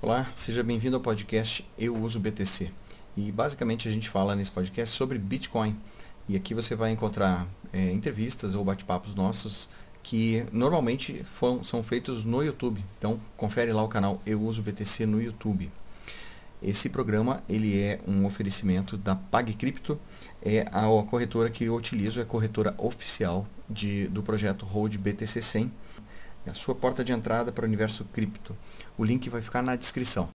Olá, seja bem-vindo ao podcast Eu Uso BTC. E basicamente a gente fala nesse podcast sobre Bitcoin. E aqui você vai encontrar é, entrevistas ou bate-papos nossos que normalmente são feitos no YouTube. Então confere lá o canal Eu Uso BTC no YouTube. Esse programa ele é um oferecimento da PagCrypto, é a, a corretora que eu utilizo, é a corretora oficial de, do projeto Hold BTC 100 a sua porta de entrada para o universo cripto. O link vai ficar na descrição.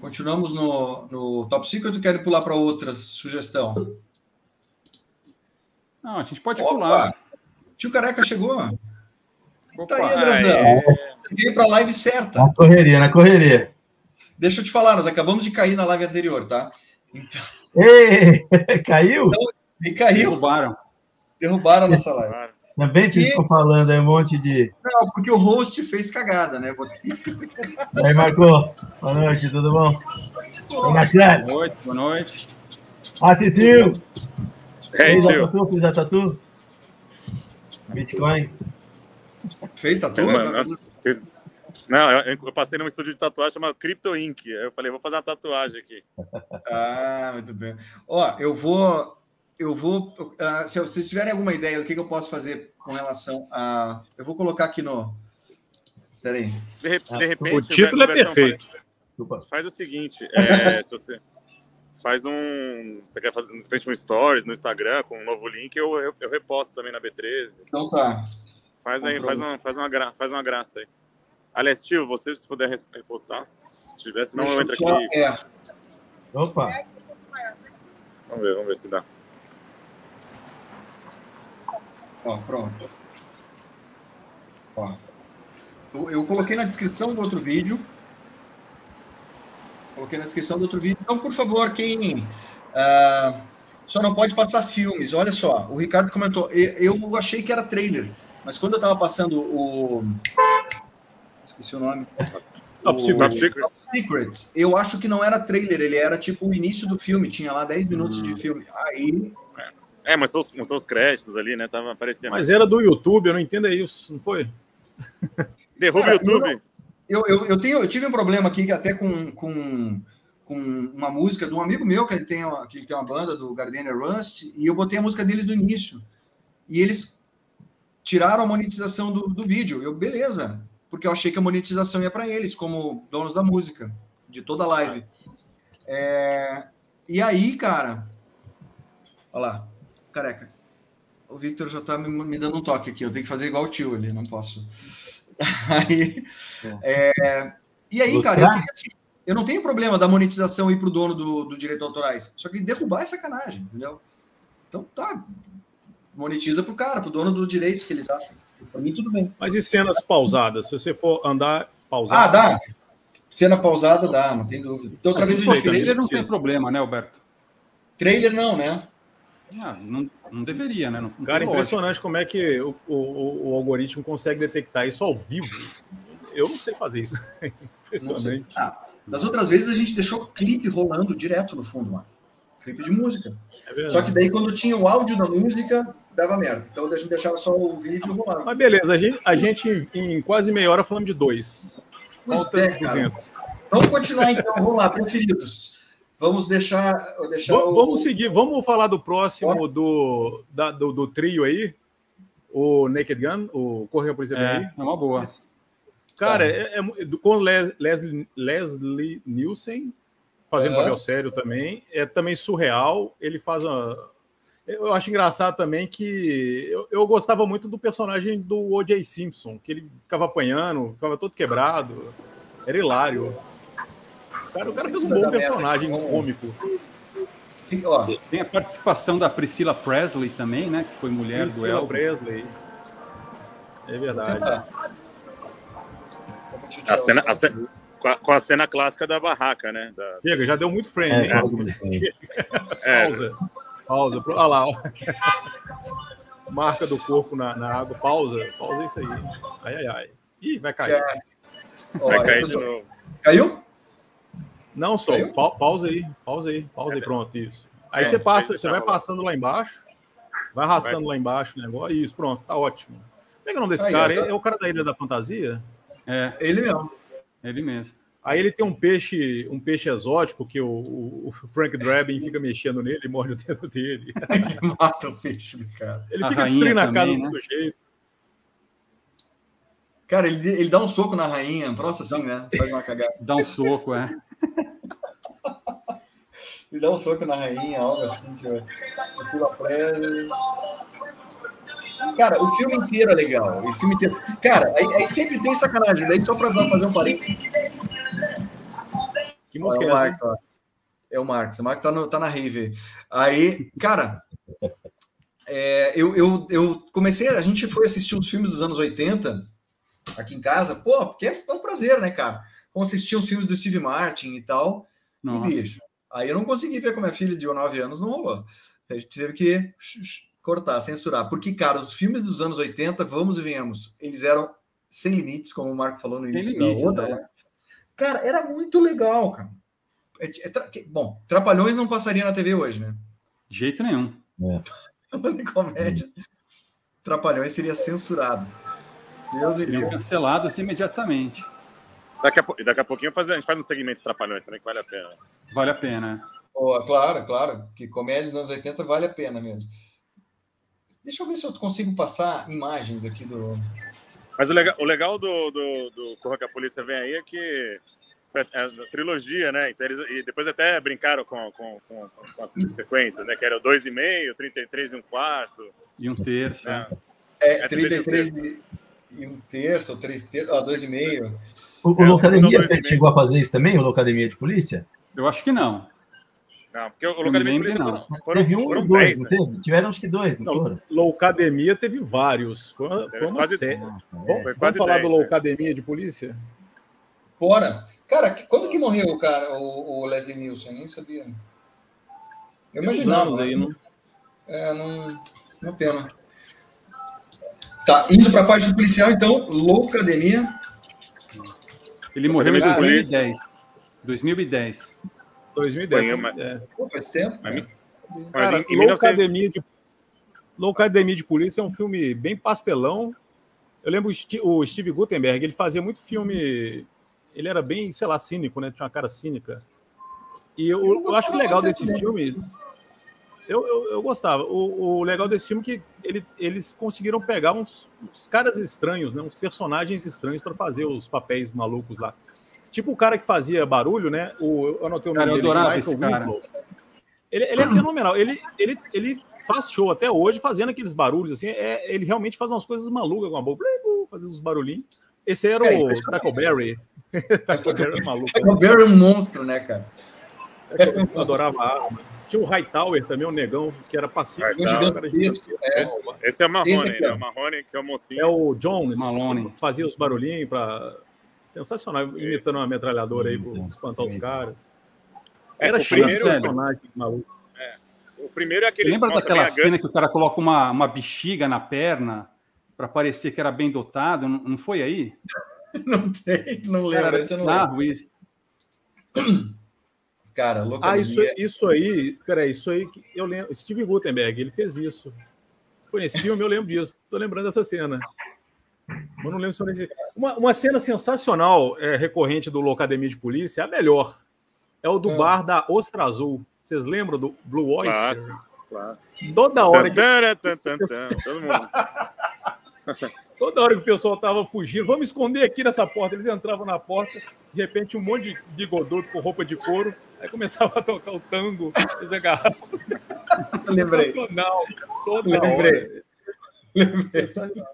Continuamos no, no Top Secret ou quer pular para outra sugestão? Não, a gente pode Opa! pular. Tio Careca chegou. Opa, tá aí, Andrezão. É... Você veio para a live certa. Na correria, na correria. Deixa eu te falar, nós acabamos de cair na live anterior, tá? Então... Ei, caiu? Então, e caiu. Derrubaram. Derrubaram a nossa live. Também que ficou falando aí um monte de. Não, porque o host fez cagada, né? Aí, Marco. Boa noite, tudo bom? Boa noite, boa noite. Ah, Titio. Fez a tatu? Fez a tatu? Bitcoin. Fez tatu? Fez, Não, eu, eu, passei num estúdio de tatuagem chamado Crypto Ink. Eu falei, vou fazer uma tatuagem aqui. Ah, muito bem. Ó, eu vou eu vou. Uh, se vocês tiverem alguma ideia do que, que, eu posso fazer com relação a. Eu vou colocar aqui no. Peraí. De, de repente. O título é perfeito. Faz, faz o seguinte: é, se você faz um. Você quer fazer de repente um stories no Instagram com um novo link, eu, eu, eu reposto também na B13. Então tá. Faz aí, faz uma, faz, uma gra, faz uma graça aí. Aliás, tio, você se puder repostar, se tivesse, não, eu entro aqui. É. Opa! Vamos ver, vamos ver se dá. Ó, pronto. Ó. Eu, coloquei na descrição do outro vídeo. Coloquei na descrição do outro vídeo. Então, por favor, quem uh, só não pode passar filmes, olha só. O Ricardo comentou. Eu, achei que era trailer, mas quando eu estava passando o. Esqueci o nome. Top Secret. Secret. Eu acho que não era trailer, ele era tipo o início do filme, tinha lá 10 minutos hum. de filme. Aí é, mas são os, são os créditos ali, né? Tava aparecendo. Mas era do YouTube, eu não entendo isso, não foi? Derruba o YouTube. Eu, eu, eu, tenho, eu tive um problema aqui até com, com, com uma música de um amigo meu, que ele tem uma, que ele tem uma banda do Gardenia Rust, e eu botei a música deles no início. E eles tiraram a monetização do, do vídeo. Eu, beleza, porque eu achei que a monetização ia para eles, como donos da música, de toda a live. É, e aí, cara, olha lá careca. O Victor já tá me, me, dando um toque aqui. Eu tenho que fazer igual o tio ali, não posso. Aí, é, e aí, cara, eu, queria, assim, eu, não tenho problema da monetização ir para o dono do, do direito autorais. Só que derrubar é sacanagem, entendeu? Então tá. Monetiza pro cara, pro dono do direito que eles acham. Para mim, tudo bem. Mas e cenas pausadas? Se você for andar pausado. Ah, dá. Cena pausada dá, não tem dúvida. Então, outra vez o trailer não tem problema, né, Alberto? Trailer não, né? Ah, não, não deveria, né? Não, Cara, impressionante como é que o, o, o, algoritmo consegue detectar isso ao vivo. Eu não sei fazer isso. impressionante. Ah, das outras vezes a gente deixou clipe rolando direto no fundo lá. Clipe de música. É só que daí quando tinha o áudio da música, dava merda. Então a gente deixava só o vídeo rolar. Mas beleza, a gente, a gente em quase meia hora falando de dois. Pois Falta é, 200. Vamos continuar então, vamos lá, preferidos. Vamos deixar. deixar vamos, o... vamos seguir, vamos falar do próximo do, da, do, do, trio aí. O Naked Gun, o Correio Polícia é, é uma boa. Cara, tá. é, é, com Leslie, Leslie Nielsen, fazendo é. papel sério também. É também surreal. Ele faz uma. Eu acho engraçado também que eu, eu gostava muito do personagem do O.J. Simpson, que ele ficava apanhando, ficava todo quebrado. Era hilário cara, o cara fez um bom personagem cômico. Tem a participação da Priscila Presley também, né? Que foi mulher Priscila do Elvis. Presley. É verdade. A cena, a cena, com, a, com, a, cena clássica da barraca, né? Da... Chega, já deu muito frame, é, hein? É. Pausa. Pausa. Olha lá, ó. Marca do corpo na, na, água. Pausa. Pausa isso aí. Ai, ai, ai. Ih, vai cair. Vai cair de novo. Caiu? Não, só. Pa pausa aí, pausa aí, pausa aí, pronto, isso. Aí é, você passa, você vai passando lá embaixo, vai arrastando vai lá embaixo o negócio, isso, pronto, tá ótimo. Como é que é o nome desse aí, cara? Tá... É o cara da Ilha da Fantasia? É. Ele mesmo. Ele mesmo. Aí ele tem um peixe, um peixe exótico que o, o Frank Drabin fica mexendo nele e morde o dedo dele. ele mata o peixe, cara. Ele a fica destruindo a casa né? do sujeito. Cara, ele, ele dá um soco na rainha, um troço assim, né? Faz uma cagada. Dá um soco, é. Me dá um soco na rainha, algo assim, tipo, Cara, o filme inteiro é legal. O filme inteiro. Cara, aí, aí sempre tem sacanagem. Daí só pra fazer um parênteses. Que música é, é o? Marcos, ó. É o Marcos. O Marcos tá, no, tá na rave. Aí, cara, é, eu, eu, eu comecei. A gente foi assistir os filmes dos anos 80 aqui em casa, pô, porque é um prazer, né, cara? Vamos assistir os filmes do Steve Martin e tal. Nossa. E, bicho, aí eu não consegui ver com a minha filha de 9 anos, não rolou. A gente teve que cortar, censurar. Porque, cara, os filmes dos anos 80, vamos e venhamos, eles eram sem limites, como o Marco falou no Sem início limite, da outra. né? né? Cara, era muito legal, cara. É- é tra- bom, Trapalhões não passaria na TV hoje, né? De jeito nenhum. Em comédia, Trapalhões seria censurado. Deus Seriam livre. cancelados imediatamente. Daqui a, daqui a pouquinho fazer, a gente faz um segmento Trapalhões também, que vale a pena. Vale a pena. Oh, claro, claro, que comédia dos anos 80 vale a pena mesmo. Deixa eu ver se eu consigo passar imagens aqui do. Mas o legal, o legal do, do, do Corra que a Polícia Vem Aí é que é a trilogia, né? Então eles, e depois até brincaram com, com, com, com as sequências, né? Que era o 2,5, 33 e um quarto. E um terço. Né? É, é, é, é 33 e, e um terço, ou 3 terços, ó, 2,5. O, é, Locademia chegou a fazer isso também, o Locademia de Polícia? Eu acho que não. Não, porque o Locademia de Polícia não. Foram, teve um foram dois, 10, não né? teve? Tiveram acho que dois, não, não foram? Loucademia teve vários. Foi, não, teve foi uma série. Ah, tá é. Vamos falar do loucademia né? de Polícia? Bora. Cara, quando que morreu o cara, o, o Leslie Nielsen? Nem sabia. Eu imaginava. Aí, não... É, não. Não pena. Tá, indo para a parte do policial, então, Loucademia. Ele morreu em Academia de 2010. 2010. 2010. Foi, né? mas- É. Pô, faz tempo. Mas. Mas Cara, em, em 1900 Loucademia, de... De Polícia é um filme bem pastelão. Eu lembro o, Steve Gutenberg, ele fazia muito filme. Ele era bem, sei lá, cínico, né? Tinha uma cara cínica. E eu, Eu eu, acho que o legal desse filme. Eu, eu, eu gostava. O, o legal desse filme é que ele, eles conseguiram pegar uns, uns caras estranhos, né? Uns personagens estranhos para fazer os papéis malucos lá. Tipo o cara que fazia barulho, né? O, eu anotei o Cara, nome eu dele, adorava Michael cara. Winslow. Ele, ele é fenomenal. Ele, ele, ele faz show até hoje fazendo aqueles barulhos assim. É, ele realmente faz umas coisas malucas com a boca, fazendo uns barulhinhos. Esse era Cara, o impressionante. Tackleberry. Tackleberry é maluco. O Barry é um monstro, né, cara? Eu adorava a arma. Tinha o Hightower também, o negão, que era pacífico. Um gigantesco. É. Esse é o Marrone, Esse aqui, né? O Marrone, que é o mocinho. É o Jones, Malone. fazia os barulhinhos para sensacional, imitando uma metralhadora aí para Hum, espantar os caras. É, Era o cheio de primeiro, personagem maluco. o primeiro é Você aquele lembra que mostra daquela cena que o cara coloca uma, uma bexiga na perna para parecer que era bem dotado? Não, não foi aí? Não tem, não lembro. Cara, esse eu não lembro. isso. Cara, Ah, Loucademia. isso, isso aí, peraí, isso aí, que eu lembro. Steve Gutenberg, ele fez isso. Foi nesse filme, eu lembro disso. Tô lembrando dessa cena. Mas não lembro se foi nesse. Uma, uma cena sensacional é, recorrente do Locademia de Polícia, a melhor. É o do Ah. bar da Ostra Azul. Vocês lembram do Blue Oyster? Clássico. Clássico. Toda hora, que, Todo mundo. Toda hora que o pessoal tava fugindo, vamos esconder aqui nessa porta. Eles entravam na porta, de repente um monte de bigodudo com roupa de couro, aí começava a tocar o tango, eles agarravam. Eu lembrei. Sensacional. Toda Lembrei. hora. Lembrei. Sensacional.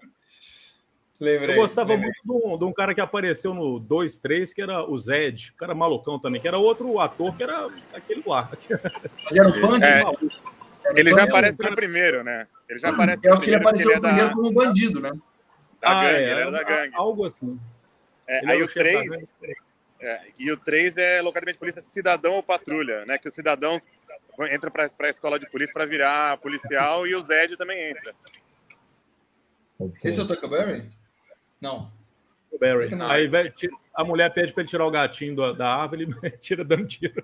lembrei Eu gostava lembrei. muito de um, de um cara que apareceu no 2, 3, que era o Zed, o cara malucão também, que era outro ator, que era aquele lá. Ele era punk? É. Ele já aparece no primeiro, né? Ele já aparece Eu no acho que ele primeiro, apareceu é primeiro da, como bandido, né? Da Ah, gangue, é, ele era da a- gangue. Algo assim. É, Ele aí o chefe da 3, gangue. é, e o 3 é locademia de polícia cidadão ou patrulha, né? Que os cidadãos entram para a escola de polícia para virar policial e o Zed também entra. Esse é o Tuckleberry? Não. O Barry. Não, Aí tira- a mulher pede para ele tirar o gatinho da, da árvore, ele tira dando tiro.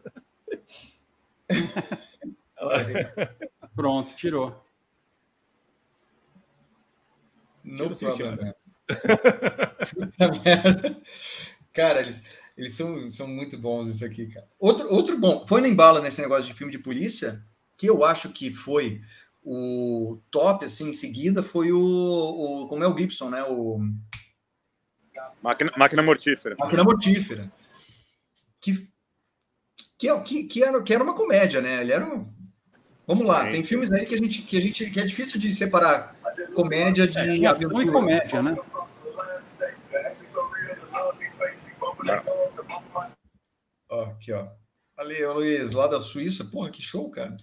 Pronto, tirou. Não Tiro sim, problem, senhora. Puta merda. Cara, eles, eles são, são muito bons isso aqui, cara. Outro, outro bom, foi nem bala nesse negócio de filme de polícia, que eu acho que foi o top, assim, em seguida, foi o, o como é o Gibson, né? O Máquina, máquina mortífera. Máquina Mortífera. Que, que, é- que, que, era, que era uma comédia, né? Ele era um... Vamos lá, Sim, tem sim. filmes aí que a gente que a gente que é difícil de separar comédia de É, ação e comédia, né? Ok. Aqui, ó. Valeu, Luiz, lá da Suíça. Porra, que show, cara.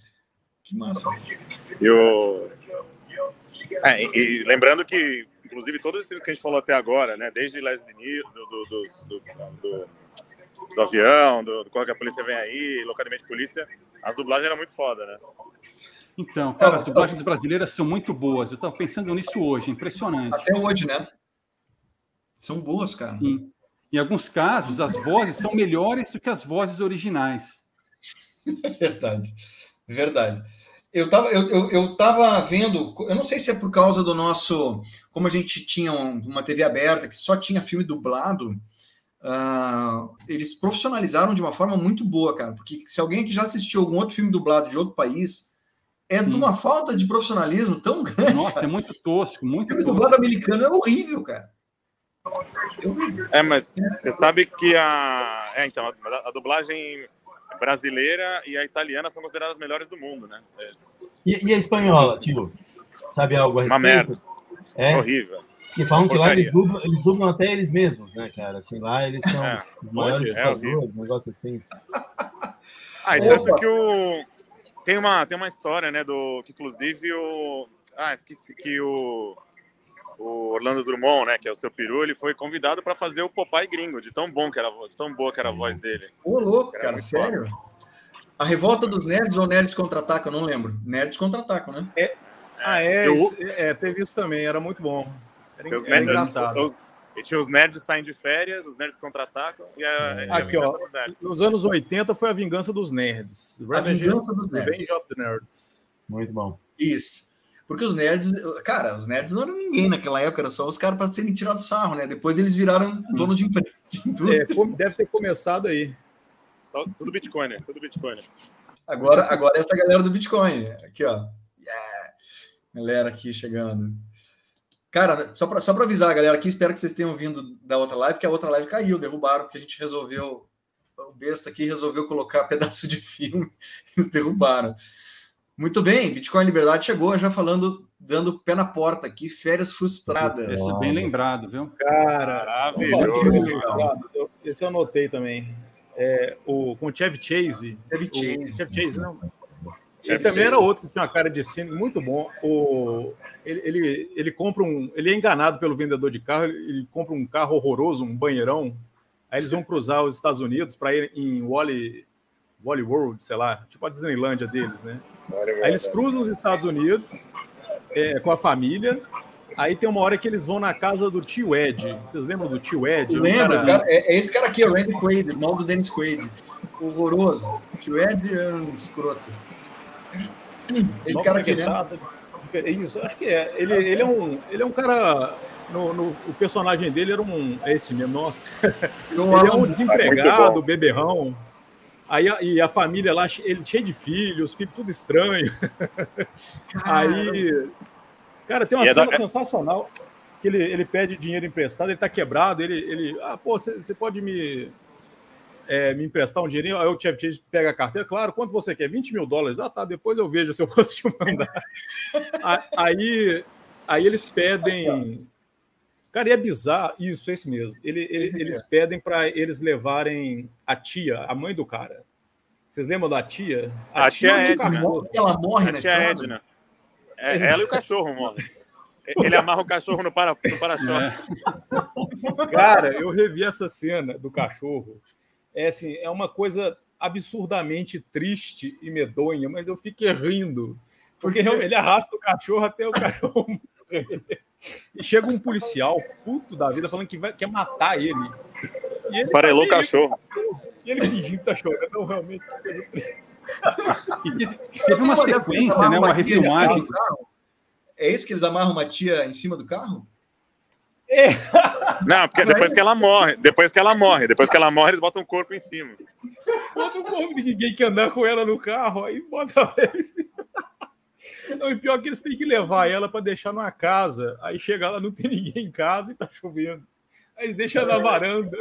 Que massa. E, o... é, e, e lembrando que, inclusive, todos esses filmes que a gente falou até agora, né? Desde Leslie Nielsen, do, do, do, do, do avião, do, do Corre que a Polícia Vem Aí, Locadamente Polícia, as dublagens eram muito foda, né? Então, cara, as dublagens brasileiras são muito boas. Eu estava pensando nisso hoje, impressionante. Até hoje, né? São boas, cara. Sim. Em alguns casos, as vozes são melhores do que as vozes originais. Verdade, verdade. Eu tava, eu, eu, eu tava vendo, eu não sei se é por causa do nosso. Como a gente tinha uma TV aberta que só tinha filme dublado, uh, eles profissionalizaram de uma forma muito boa, cara. Porque se alguém que já assistiu algum outro filme dublado de outro país, é Sim. de uma falta de profissionalismo tão grande. Nossa, cara. é muito tosco, muito O filme tosco. dublado americano é horrível, cara. É horrível. É, mas você sabe que a. É, então, a, a dublagem brasileira e a italiana são consideradas as melhores do mundo, né? É E, e a espanhola, tio? Sabe algo a Uma respeito? merda. É, horrível. que falam que lá eles dublam, eles dublam até eles mesmos, né, cara? Assim, lá eles são É. os maiores É dubladores, um negócio assim. Ah, e tanto que o. Tem uma, tem uma história, né? Do. Que inclusive o. Ah, esqueci que o. O Orlando Drummond, né? Que é o seu peru, ele foi convidado para fazer o Popeye gringo, de tão bom que era a voz, de tão boa que era a voz dele. Ô, louco, Era cara, sério? A revolta dos nerds ou nerds contra-atacam? Eu não lembro. Nerds contra-atacam, né? Ah, é, Eu- é, teve isso também, era muito bom. Era, era nerds- engraçado. os- e tinha os nerds saem de férias, os nerds contra-atacam e a, e a Aqui, ó. dos nerds. Nos anos 80 foi a vingança dos nerds. A vingança dos Revenge nerds. of the Nerds. Muito bom. Isso. Porque os nerds, cara, os nerds não eram ninguém naquela época, era só os caras para serem tirados sarro, né? Depois eles viraram dono de empresa, de É, deve ter começado aí. Só, tudo Bitcoin, né? Tudo Bitcoin. Agora, agora é essa galera do Bitcoin. Aqui, ó. Yeah. Galera aqui chegando. Cara, só para só pra avisar a galera aqui, espero que vocês tenham vindo da outra live, que a outra live caiu, derrubaram, porque a gente resolveu. O besta aqui resolveu colocar pedaço de filme, eles derrubaram. Muito bem, Bitcoin Liberdade chegou, já falando, dando pé na porta aqui, férias frustradas. Esse é bem lembrado, viu? Cara, Maravilhoso. Eu- esse eu anotei também. É, o, com o Chevy Chase. O Chase. Chevy Chase, não. Ele Chevy também era outro que tinha uma cara de cine muito bom. O, ele, ele, ele compra um. Ele é enganado pelo vendedor de carro, ele, compra um carro horroroso, um banheirão. Aí eles vão cruzar os Estados Unidos para ir em Wally, Wally World, sei lá, tipo a Disneylândia deles, né? Aí eles cruzam os Estados Unidos é, com a família. Aí tem uma hora que eles vão na casa do tio Ed. Vocês lembram do tio Ed? Um Lembra? cara- cara, é, é esse cara aqui, o Randy Quaid, irmão do Dennis Quaid. Horroroso. Tio Ed é um escroto. Esse cara aqui, né? É Isso, acho que é. Ele, ele, é, um, ele é um cara. No, no- o personagem dele era um. É esse mesmo, nossa. Ele é um Moore. desempregado, beberrão. Aí a, e a família lá, ele cheio de filhos, filho tudo estranho. Aí. Cara, tem uma E é da- cena sensacional que ele, ele pede dinheiro emprestado, ele tá quebrado, ele. ele ah, pô, você pode me. É, me emprestar um dinheirinho, aí o Chevy Chase pega a carteira, claro, quanto você quer? 20 mil dólares. Ah, tá, depois eu vejo se eu posso te mandar. A- aí, aí eles pedem. Cara, e é bizarro. Isso, esse mesmo. Ele, ele- eles pedem para eles levarem a tia, a mãe do cara. Vocês lembram da tia? A tia do Edna. cachorro. Ela morre A na tia estrada. Edna. É, ela e o cachorro morrem. Ele amarra o cachorro no para- no para-choque. Cara, eu revi essa cena do cachorro. É assim, é uma coisa absurdamente triste e medonha, mas eu fiquei rindo. Porque ele arrasta o cachorro até o cachorro. E chega um policial, puto da vida, falando que vai, quer matar ele. E ele Esfarelou o tá- cachorro. E ele fingindo que tá chorando. Não, realmente, que coisa triste. Teve, uma dessas que eles sequência, né? amarram Uma refilmagem. do carro? É isso que eles amarram uma tia em cima do carro? Não, porque depois que ela morre, depois que ela morre, depois que ela morre, eles botam o corpo em cima. Todo corpo de ninguém quer andar com ela no carro, aí bota ela em cima. Não, e pior que eles têm que levar ela para deixar numa casa. Aí chega lá, não tem ninguém em casa e tá chovendo. Aí eles deixam na varanda.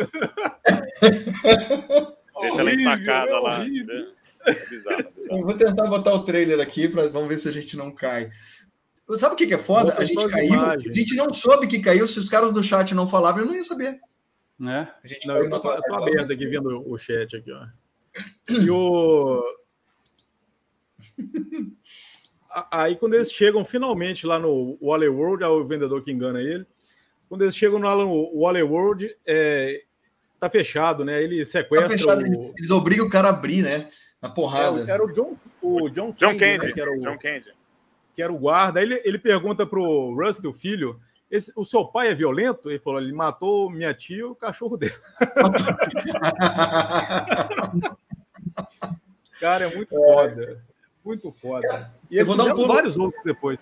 Deixa ela ensacada é lá. É bizarro, bizarro. Eu vou tentar botar o trailer aqui para vamos ver se a gente não cai. Sabe o que, que é foda? A gente caiu, imagens. a gente não soube que caiu. Se os caras do chat não falavam, eu não ia saber. Né? A gente Não, eu tô, eu tô aberto mas- aqui vendo o chat aqui, ó. E o. Aí, quando eles chegam finalmente lá no Wally World, é o vendedor que engana ele. Quando eles chegam no Wally World, é, tá fechado, né? Ele sequestra. Tá fechado, o... eles, eles, obrigam o cara a abrir, né? Na porrada. É, era o John, o John, John Candy, Candy né? que, era o, John Candy. Que era o guarda. Aí ele, ele pergunta pro Rusty, o filho, esse, o seu pai é violento? Ele falou: ele matou minha tia e o cachorro dele. Cara, é muito foda. Muito foda. E eles dar um pulo... vários outros depois.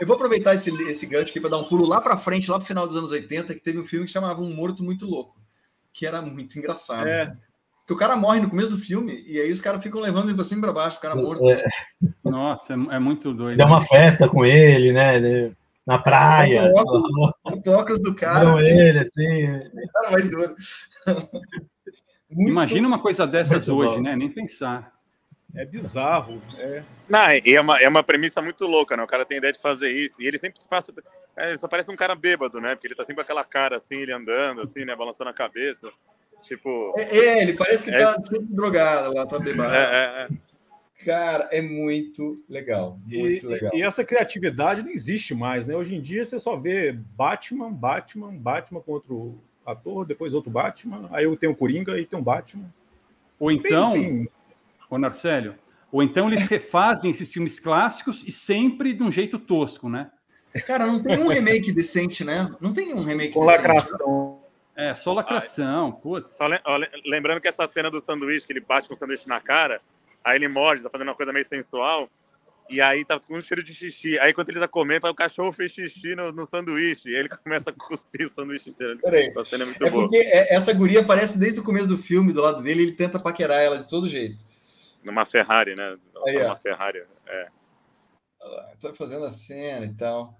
Eu vou aproveitar esse, esse gancho aqui para dar um pulo lá para frente, lá pro final dos anos 80, que teve um filme que chamava Um Morto Muito Louco, que era muito engraçado. É. Que o cara morre no começo do filme e aí os caras ficam levando ele pra cima e pra baixo, o cara morto. É. Nossa, é, é muito doido. Dá uma festa com ele, né? Ele na praia. Tocas do cara. Não ele, assim. Cara, vai duro. Imagina uma coisa dessas hoje, bom. né? Nem pensar. É bizarro. É. Não, é uma, é uma premissa muito louca, né? O cara tem ideia de fazer isso. E ele sempre se passa. É, ele só parece um cara bêbado, né? Porque ele tá sempre com aquela cara assim, ele andando, assim, né? Balançando a cabeça. Tipo. É, é ele parece que é... tá sempre drogado lá, tá bêbado. É, é, é. Cara, é muito legal. Muito e, legal. E essa criatividade não existe mais, né? Hoje em dia você só vê Batman, Batman, Batman contra o ator, depois outro Batman, aí eu tenho o Coringa e tem um Batman. Ou então, tem, tem... ô Narcélio, ou então eles refazem esses filmes clássicos e sempre de um jeito tosco, né? Cara, não tem um remake decente, né? Não tem um remake Com decente. lacração. É, só lacração, putz. Só lembrando que essa cena do sanduíche, que ele bate com o sanduíche na cara, Aí ele morde, tá fazendo uma coisa meio sensual. E aí tá com um cheiro de xixi. Aí quando ele tá comendo, o cachorro fez xixi no, no sanduíche. E ele começa a cuspir o sanduíche inteiro. Peraí. Essa cena é muito é boa. Porque essa guria aparece desde o começo do filme, do lado dele, e ele tenta paquerar ela de todo jeito. Numa Ferrari, né? Aí, Numa Ferrari, é. Tá fazendo a cena e tal.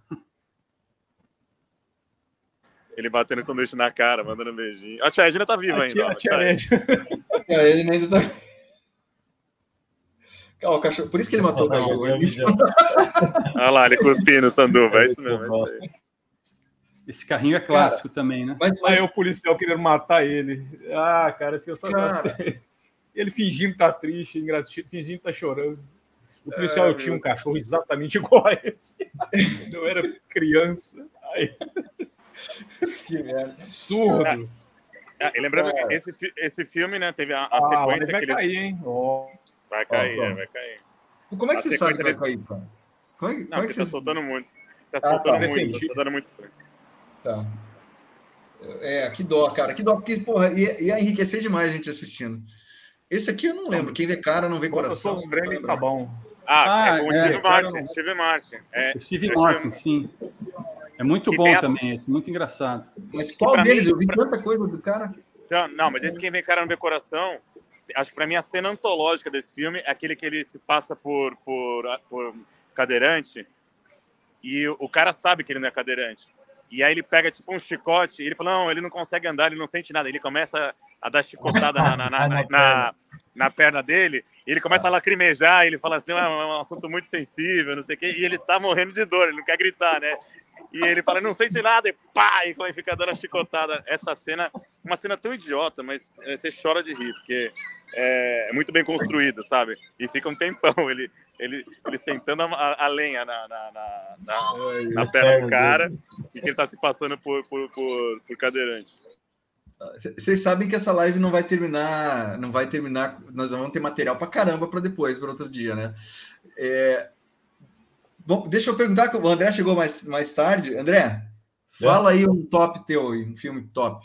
Ele batendo o sanduíche na cara, mandando um beijinho. A tia Edna tá viva a ainda. Tia, a tia Edna. A tia Edna ainda tá o cachorro, por isso que ele matou o cachorro. Olha lá, ele cuspindo o sanduba, é isso mesmo. É isso Esse carrinho é clássico cara, também, né? Mas, mas... Aí o policial querendo matar ele. Ah, cara, sensacional. Cara... Ele fingindo que tá triste, fingindo que tá chorando. O policial é, tinha um cachorro exatamente igual a esse. Eu era criança. Aí... Que merda. Absurdo. Ah, lembrando que esse, esse filme, né, teve a, a ah, sequência vai que eles... cair, hein? Oh. Vai cair, é, vai cair. Como é que a você sabe que vai cair, cara? Como é, Não, como é que você tá soltando muito. Tá ah, soltando tá. muito, tá dando muito. Tá. É, que dó, cara. Que dó, porque, porra, ia, ia enriquecer demais a gente assistindo. Esse aqui eu não lembro. Quem vê cara não vê coração. Sofrendo tá bom. Ah, ah, é com o é, Steve Martin. Steve Martin. É, Steve é Martin, sim. É muito que bom também, esse, muito engraçado. Mas qual deles? Mim, eu vi tanta coisa do cara. Então, não, mas esse quem vê cara não vê coração acho que para mim a cena antológica desse filme é aquele que ele se passa por, por, por cadeirante e o, cara sabe que ele não é cadeirante. E aí ele pega tipo um chicote e ele fala: Não, ele não consegue andar, ele não sente nada. Ele começa a dar chicotada na, na, na, na, na perna dele, e ele começa a lacrimejar, ele fala assim: ah, é um assunto muito sensível, não sei o quê, e ele tá morrendo de dor, ele não quer gritar, né? E ele fala, não sente nada, e pá, e como fica dando a chicotada. Essa cena, uma cena tão idiota, mas você chora de rir, porque é, é muito bem construída, sabe? E fica um tempão ele, ele, ele sentando a, a lenha na, na, na, na, na perna do cara e que ele tá se passando por, por, por, por cadeirante. Vocês sabem que essa live não vai terminar, não vai terminar. Nós vamos ter material para caramba para depois, para outro dia, né? É, Bom, deixa eu perguntar, o André chegou mais, mais tarde. André, é. fala aí um top teu, um filme top.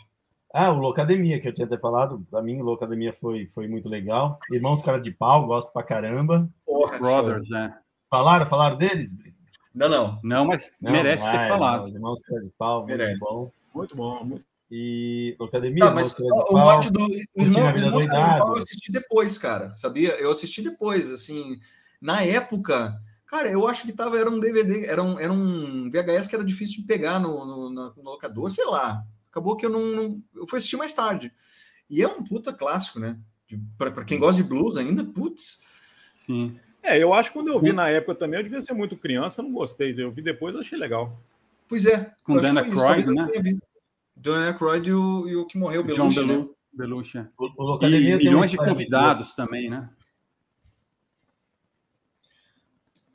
Ah, o Locademia, que eu tinha até falado. Para mim, o Locademia foi, foi muito legal. Irmãos Cara de Pau, gosto pra caramba. Porra, Brothers, é. Falaram, falaram deles? Não, não. Não, mas não, merece vai, ser falado. Não, Irmãos Cara de Pau, merece. muito bom. Muito bom. Muito... E Locademia, tá, mas o mote do Irmão, Pau eu assisti depois, cara. Sabia? Eu assisti depois, assim. Na época Cara, eu acho que tava, era um DVD, era um, era um VHS que era difícil de pegar no, no, no, no locador, sei lá. Acabou que eu não, não, Eu fui assistir mais tarde. E é um puta clássico, né? Para quem gosta de blues ainda, putz. Sim. É, eu acho que quando eu vi na época também, eu devia ser muito criança, não gostei. Eu vi depois, eu achei legal. Pois é. Com Dana Aykroyd, né? Dana Aykroyd e o, e o que morreu, Belushi, né? Belushi. O, o e milhões de convidados também, né?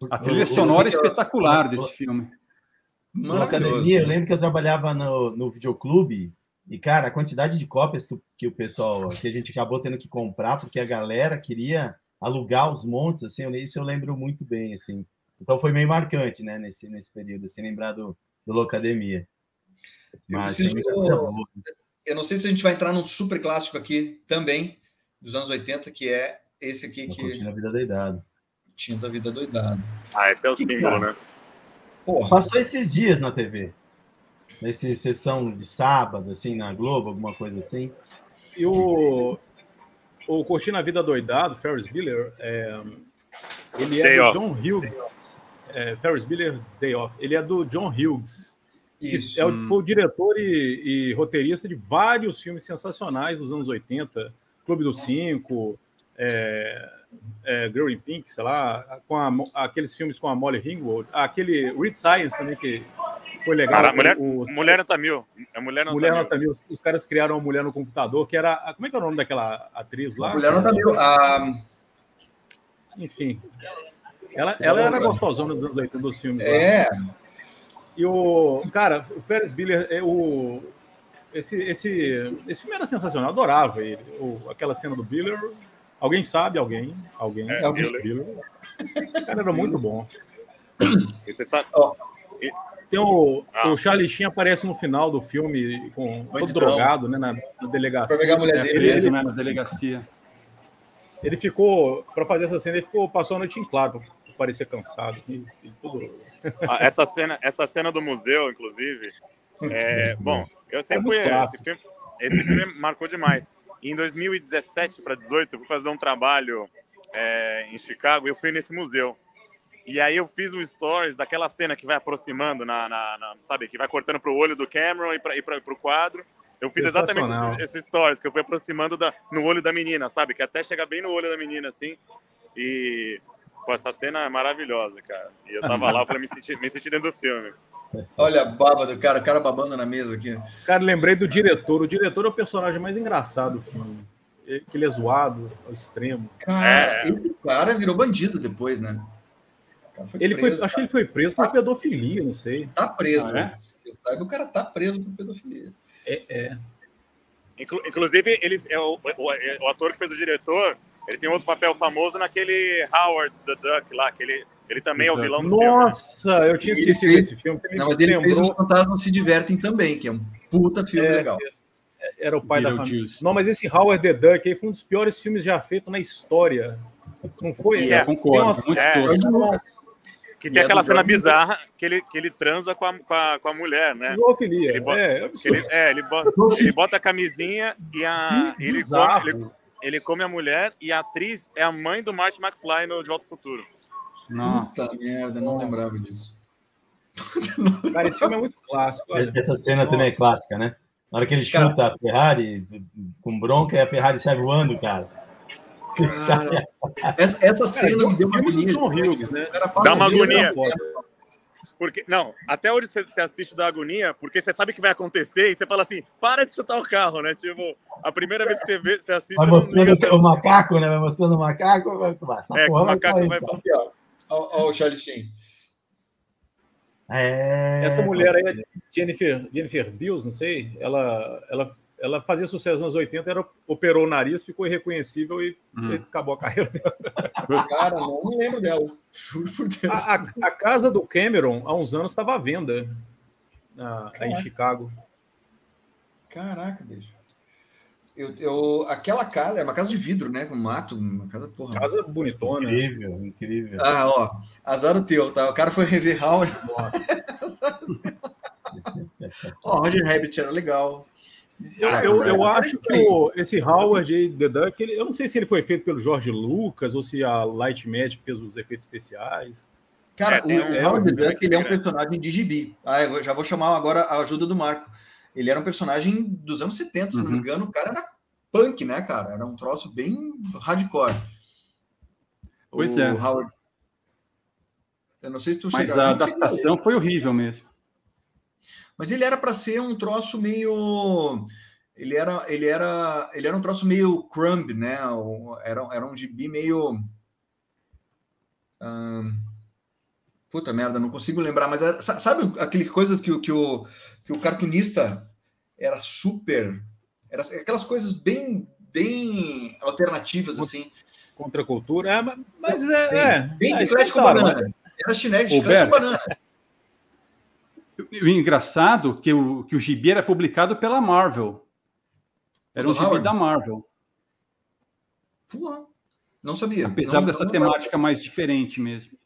A trilha sonora é espetacular desse filme. Na academia, eu lembro que eu trabalhava no, no videoclube e, cara, a quantidade de cópias que, que o pessoal, que a gente acabou tendo que comprar, porque a galera queria alugar os montes, assim, isso eu lembro muito bem, assim. Então foi meio marcante, né, nesse, nesse período, assim, lembrar do, do Locademia. Mas, eu, preciso... eu não sei se a gente vai entrar num super clássico aqui também, dos anos 80, que é esse aqui que. Tinha a vida doidado. Tinha da vida doidado. Ah, esse é o que símbolo, cara? né? Porra. Passou esses dias na TV. Nesse sessão de sábado, assim, na Globo, alguma coisa assim. E o, o Curtindo a Vida Doidado, Ferris Bueller, é, ele é Day do off. John Hughes. É, Ferris Bueller Day Off. Ele é do John Hughes. Isso. É, foi o diretor e, e, roteirista de vários filmes sensacionais dos anos 80. Clube dos Cinco, é, é, Girl in Pink, sei lá, com a, aqueles filmes com a Molly Ringwald, aquele Read Science também, que foi legal. Cara, mulher, os, mulher Nota Mil. A mulher Nota mulher Nota Mil. Os, os, caras criaram uma mulher no computador, que era. Como é que é o nome daquela atriz lá? Mulher Nota Mil. A... Enfim. Ela, ela era gostosona dos anos 80 dos filmes. É. Lá. E o. Cara, o Ferris Bueller, é o. Esse, esse, esse filme era sensacional, eu adorava ele. O, aquela cena do Biller. Alguém sabe? Alguém? Alguém? É, alguém Biller. Cara, era muito bom. E você sabe. Oh. Tem o, ah. o Charlie Sheen aparece no final do filme com todo drogado, né, na, na delegacia. Pra pegar a mulher dele, ele, ele, né, na delegacia. Ele ficou, para fazer essa cena, ele ficou passou a noite em claro, para parecer cansado. Assim, tudo. Ah, essa cena, essa cena do museu, inclusive, é, bom, eu sempre é fui esse filme, esse filme marcou demais. Em 2017 para 2018, eu fui fazer um trabalho é, em Chicago e eu fui nesse museu. E aí eu fiz um stories daquela cena que vai aproximando, na, na, na sabe, que vai cortando para o olho do Cameron e para o quadro. Eu fiz exatamente esses, esses, stories, que eu fui aproximando da, no olho da menina, sabe? Que até chega bem no olho da menina, assim. E, pô, essa cena é maravilhosa, cara. E eu tava lá, eu falei, me senti, me senti dentro do filme. Olha a baba do cara, o cara babando na mesa aqui. Cara, lembrei do diretor. O diretor é o personagem mais engraçado do filme. Que ele é zoado ao extremo. Cara, é. esse cara virou bandido depois, né? Foi ele preso, foi, acho que ele foi preso por tá, pedofilia, não sei. Tá preso. Ah, é? o cara tá preso por pedofilia. É. é. Inclusive, ele é o, o, o, ator que fez o diretor. Ele tem outro papel famoso naquele Howard the Duck lá, que ele, ele também é o vilão do Nossa, filme. eu tinha esquecido fez, desse filme. Não, mas ele lembrou... fez Os Fantasmas Se Divertem também, que é um puta filme é, legal. Era o pai Little da família. Não, mas esse Howard the Duck aí foi um dos piores filmes já feitos na história. Não foi? É, concordo. Uma... É, é, que tem aquela cena bizarra que ele, que ele transa com a, com a, com a mulher, né? Zoofilia. Ele bota, é, ele, é, ele bota, ele bota a camisinha e a, ele come, ele, ele, come a mulher e a atriz é a mãe do Marty McFly no De Volta ao Futuro. Nossa, Puta merda, não Nossa. lembrava disso. Cara, esse filme é muito clássico. Olha. Essa cena Nossa. também é clássica, né? Na hora que ele chuta cara, a Ferrari com bronca e a Ferrari sai voando, cara. Cara, essa, essa cena é, me deu uma agonia. Hughes, né? Dá uma agonia. Porque, não, até hoje você, assiste da agonia, porque você sabe o que vai acontecer e você fala assim, para de chutar o carro, né? Tipo, a primeira vez que você, vê, você assiste... Vai mostrando o macaco, né? Vai mostrando o macaco, vai... Essa é, o macaco vai... vai... Então. Olha o Charlie Sheen. É... Essa mulher aí, é Jennifer, Jennifer Bills, não sei, ela, ela ela fazia sucesso nos anos 80, era, operou o nariz, ficou irreconhecível e, hum. e acabou a carreira dela. Cara, não me lembro dela. Juro por Deus. A, a, a, casa do Cameron, há uns anos, estava à venda na, em Chicago. Caraca, bicho. Eu, eu, aquela casa é uma casa de vidro, né? Com mato, uma casa, porra. Casa bonitona. Incrível, incrível. Ah, ó, azar o teu, tá? O cara foi rever Howard. ó, Roger Rabbit era legal. Eu, ah, eu, eu acho que o, esse Howard aí, The Duck, ele, eu não sei se ele foi feito pelo George Lucas ou se a Light Magic fez os efeitos especiais. Cara, é, o, um, Howard The Duck ele é um personagem de gibi. Ah, eu já vou chamar agora a ajuda do Marco. Ele era um personagem dos anos 70, se uhum. não me uhum. engano. O cara era punk, né, cara? Era um troço bem hardcore. Pois o é. Howard... Eu não sei se tu Mas a adaptação foi horrível mesmo. Mas ele era para ser um troço meio ele era, ele era, ele era um troço meio crumb, né? Era, era um gibi meio. Hum, puta merda, não consigo lembrar, mas era, sabe aquele coisa que, que, o, que o cartunista era super. Era aquelas coisas bem, bem alternativas, assim. Contra a cultura, é, mas é. Bem, é, bem é, chiclete com banana. Era chinete, chiclete com banana. O engraçado que o, que o gibi era publicado pela Marvel. Era um gibi da Marvel. Porra, não sabia. Apesar não, dessa não temática mais diferente mesmo.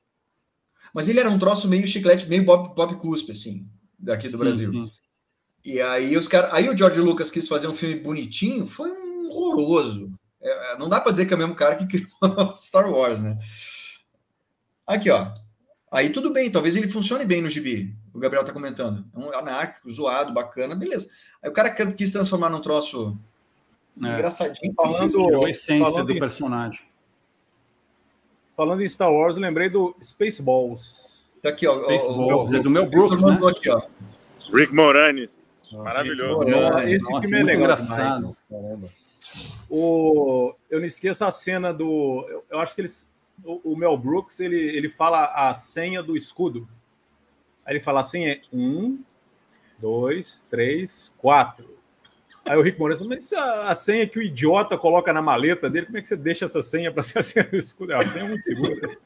Mas ele era um troço meio chiclete, meio Bob, Bob Cuspe, assim, daqui do sim, Brasil. Sim. E aí os caras. Aí o George Lucas quis fazer um filme bonitinho, foi um horroroso. É, é não dá para dizer que é o mesmo cara que criou Star Wars, né? Aqui, ó. Aí tudo bem, talvez ele funcione bem no gibi. O Gabriel tá comentando. É um anárquico, zoado, bacana, beleza. Aí o cara quis transformar num troço é. Engraçadinho. Falando, a essência falando do em, personagem. Falando em Star Wars, eu lembrei do Spaceballs. Tá aqui, ó. É do meu Brooks, né? Aqui, ó. Rick Moranis. Maravilhoso. Moranis. Esse Nossa, filme é legal engraçado. O, eu não esqueço a cena do. Eu, eu acho que eles. O, o, Mel Brooks ele, ele fala a senha do escudo. Aí ele fala assim: é um, dois, três, quatro. Aí o Rick Moranis falou, mas a, a, senha que o idiota coloca na maleta dele, como é que você deixa essa senha para ser a senha do escudo? A senha é muito segura.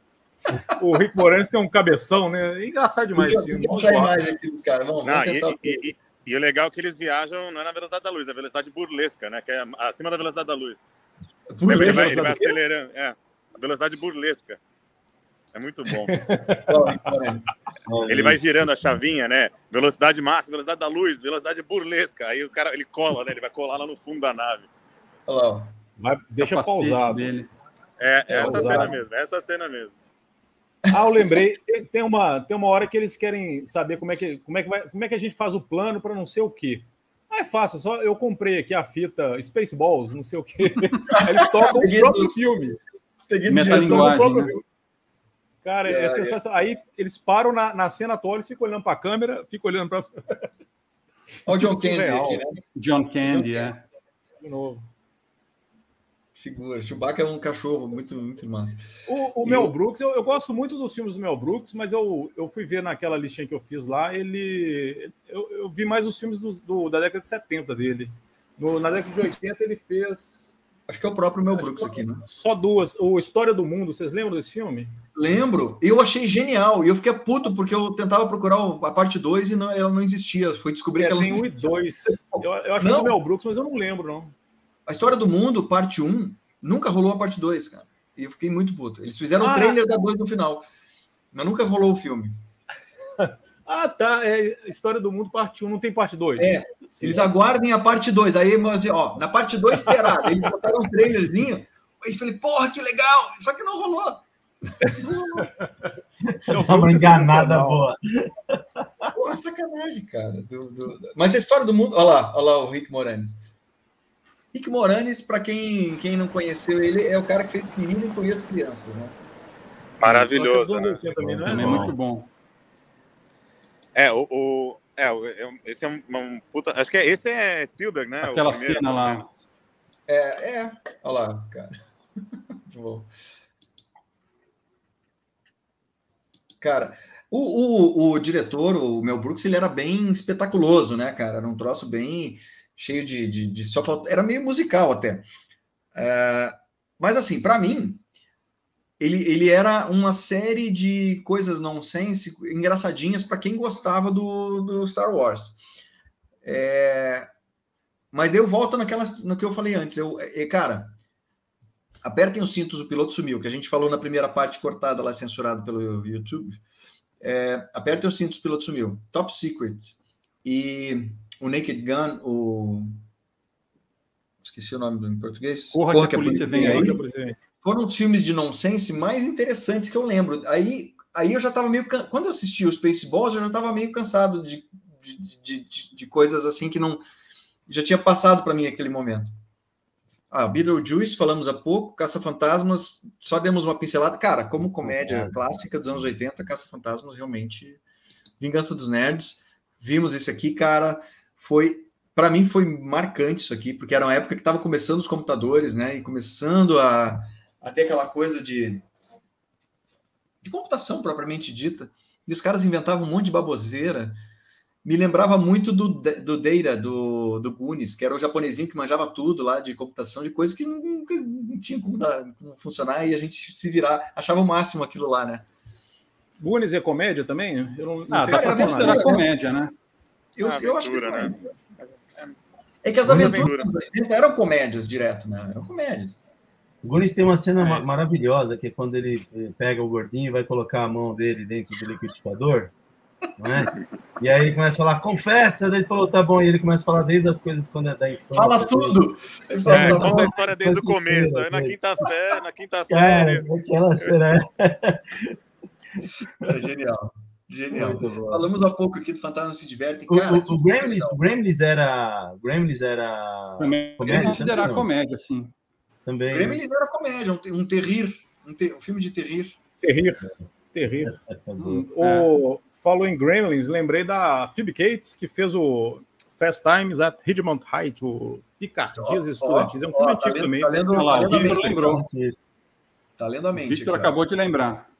O Rick Moranis tem um cabeção, né? É engraçado demais esse filme. Vamos a imagem aqui dos caras. Vamos, não, vamos e, e, e, e, o legal é que eles viajam não é na velocidade da luz, é a velocidade burlesca, né? Que é acima da velocidade da luz. Burlesca? Ele vai, ele vai acelerando, é. A velocidade burlesca. É muito bom. ele vai girando a chavinha, né? Velocidade máxima, velocidade da luz, velocidade burlesca. Aí os caras, ele cola, né? Ele vai colar lá no fundo da nave. Olha lá. Vai, deixa pausado. Dele. É, é essa cena mesmo, é essa cena mesmo. Ah, eu lembrei. Tem uma, tem uma hora que eles querem saber como é que, como é que, vai, como é que a gente faz o plano para não sei o quê. Ah, é fácil, só eu comprei aqui a fita Spaceballs, não sei o quê. Eles tocam o próprio filme. Tocam o próprio né? filme. Cara, é, é sensacional. Aí eles param na, na cena atual, eles ficam olhando para a câmera, ficam olhando para. Olha o John Candy aqui, né? John Candy, é. De novo. Figura. Chewbacca é um cachorro muito, muito massa. O, o Mel. Brooks, eu, eu, gosto muito dos filmes do Mel Brooks, mas eu, eu fui ver naquela listinha que eu fiz lá, ele. Eu, eu vi mais os filmes do, do, da década de 70 dele. No, na década de 80 ele fez Acho que é o próprio Mel Brooks aqui, né? Só duas. O História do Mundo, vocês lembram desse filme? Lembro. Eu achei genial. E eu fiquei puto porque eu tentava procurar a parte 2 e não, ela não existia. Foi descobrir é, que ela tem não existia. Tem um e dois. Eu, eu acho não. que é o Mel Brooks, mas eu não lembro, não. A História do Mundo, parte 1, um, nunca rolou a parte 2, cara. E eu fiquei muito puto. Eles fizeram ah, o trailer da 2 no final. Mas nunca rolou o filme. ah, tá. É História do Mundo, parte 1, um, não tem parte 2. É. Eles aguardem a parte 2. Aí, ó, na parte 2 terá. Eles botaram um trailerzinho. Aí eu falei, porra, que legal! Só que não rolou. Não rolou. uma enganada boa. Porra, sacanagem, cara. Do, do, do... Mas a história do mundo. Olha lá, olha lá o Rick Moranis. Rick Moranis, para quem, quem não conheceu ele, é o cara que fez Ferida e Conheço Crianças, né? Maravilhoso. Né? Também, não é? Também é muito bom. É, o, o, é, esse é um, um, puta. Acho que é, esse é Spielberg, né? Aquela primeiro, cena lá. É, é. Olha lá, cara. Muito bom. Cara, o, o, o, diretor, o Mel Brooks, ele era bem espetaculoso, né, cara? Era um troço bem cheio de. de, de só falta, era meio musical até. É, mas, assim, para mim, ele, ele era uma série de coisas nonsense, engraçadinhas para quem gostava do, do Star Wars. É, mas eu volto naquela, no que eu falei antes. Eu, é, cara, apertem os cintos, o piloto sumiu, que a gente falou na primeira parte cortada lá, censurado pelo YouTube. É, apertem os cintos, o piloto sumiu. Top Secret. E o Naked Gun, o. Esqueci o nome do em português. Corra, Corra que, a polícia vem aí. aí foram os filmes de nonsense mais interessantes que eu lembro. Aí, aí eu já estava meio. Quando eu assisti os Spaceballs, eu já estava meio cansado de, de, de, de, de coisas assim que não. Já tinha passado para mim aquele momento. Ah, Beetlejuice, falamos há pouco, Caça-Fantasmas, só demos uma pincelada. Cara, como comédia clássica dos anos 80, Caça-Fantasmas realmente. Vingança dos Nerds. Vimos esse aqui, cara, foi para mim foi marcante isso aqui, porque era uma época que estava começando os computadores, né? E começando a, a ter aquela coisa de, de computação propriamente dita. E os caras inventavam um monte de baboseira. Me lembrava muito do, do Deira, do, do Gunis, que era o japonesinho que manjava tudo lá de computação, de coisas que nunca não tinha como, dar, como funcionar e a gente se virar, achava o máximo aquilo lá, né? Gunis é comédia também? Eu não, não ah, sei dá para considerar comédia, né? Eu, ah, eu acho que. Né? É que as aventuras não eram comédias direto, né? Eram comédias. O Gunis tem uma cena é. maravilhosa, que é quando ele eh, pega o gordinho e vai colocar a mão dele dentro do liquidificador. Né? E aí ele começa a falar, confessa, daí ele falou, tá bom, e ele começa a falar desde as coisas quando é da infância. Fala tudo! Ele fala, é, tá conta a história desde o começo, aí na quinta fé, na quinta série. Cara, aquela cena. É genial. Genial. Falamos há pouco aqui do Fantasma se diverte. Cara, o, o, o, Gremlins, o Gremlins era. Gremlins era. Também comédia, considerar comédia, sim. Também. Gremlins era comédia, um, um terrir. Um, ter, um filme de terrir. Terrir. Terrir. É, hum, o, falou em Gremlins, lembrei da Phoebe Cates, que fez o Fast Times at Ridgemont Heights, o Picardias oh, Estudantis. É um filme oh, antigo tá também. Tá lendo, tá lendo, tá lendo lembrou. Tá lendo a mente. Victor acabou de lembrar.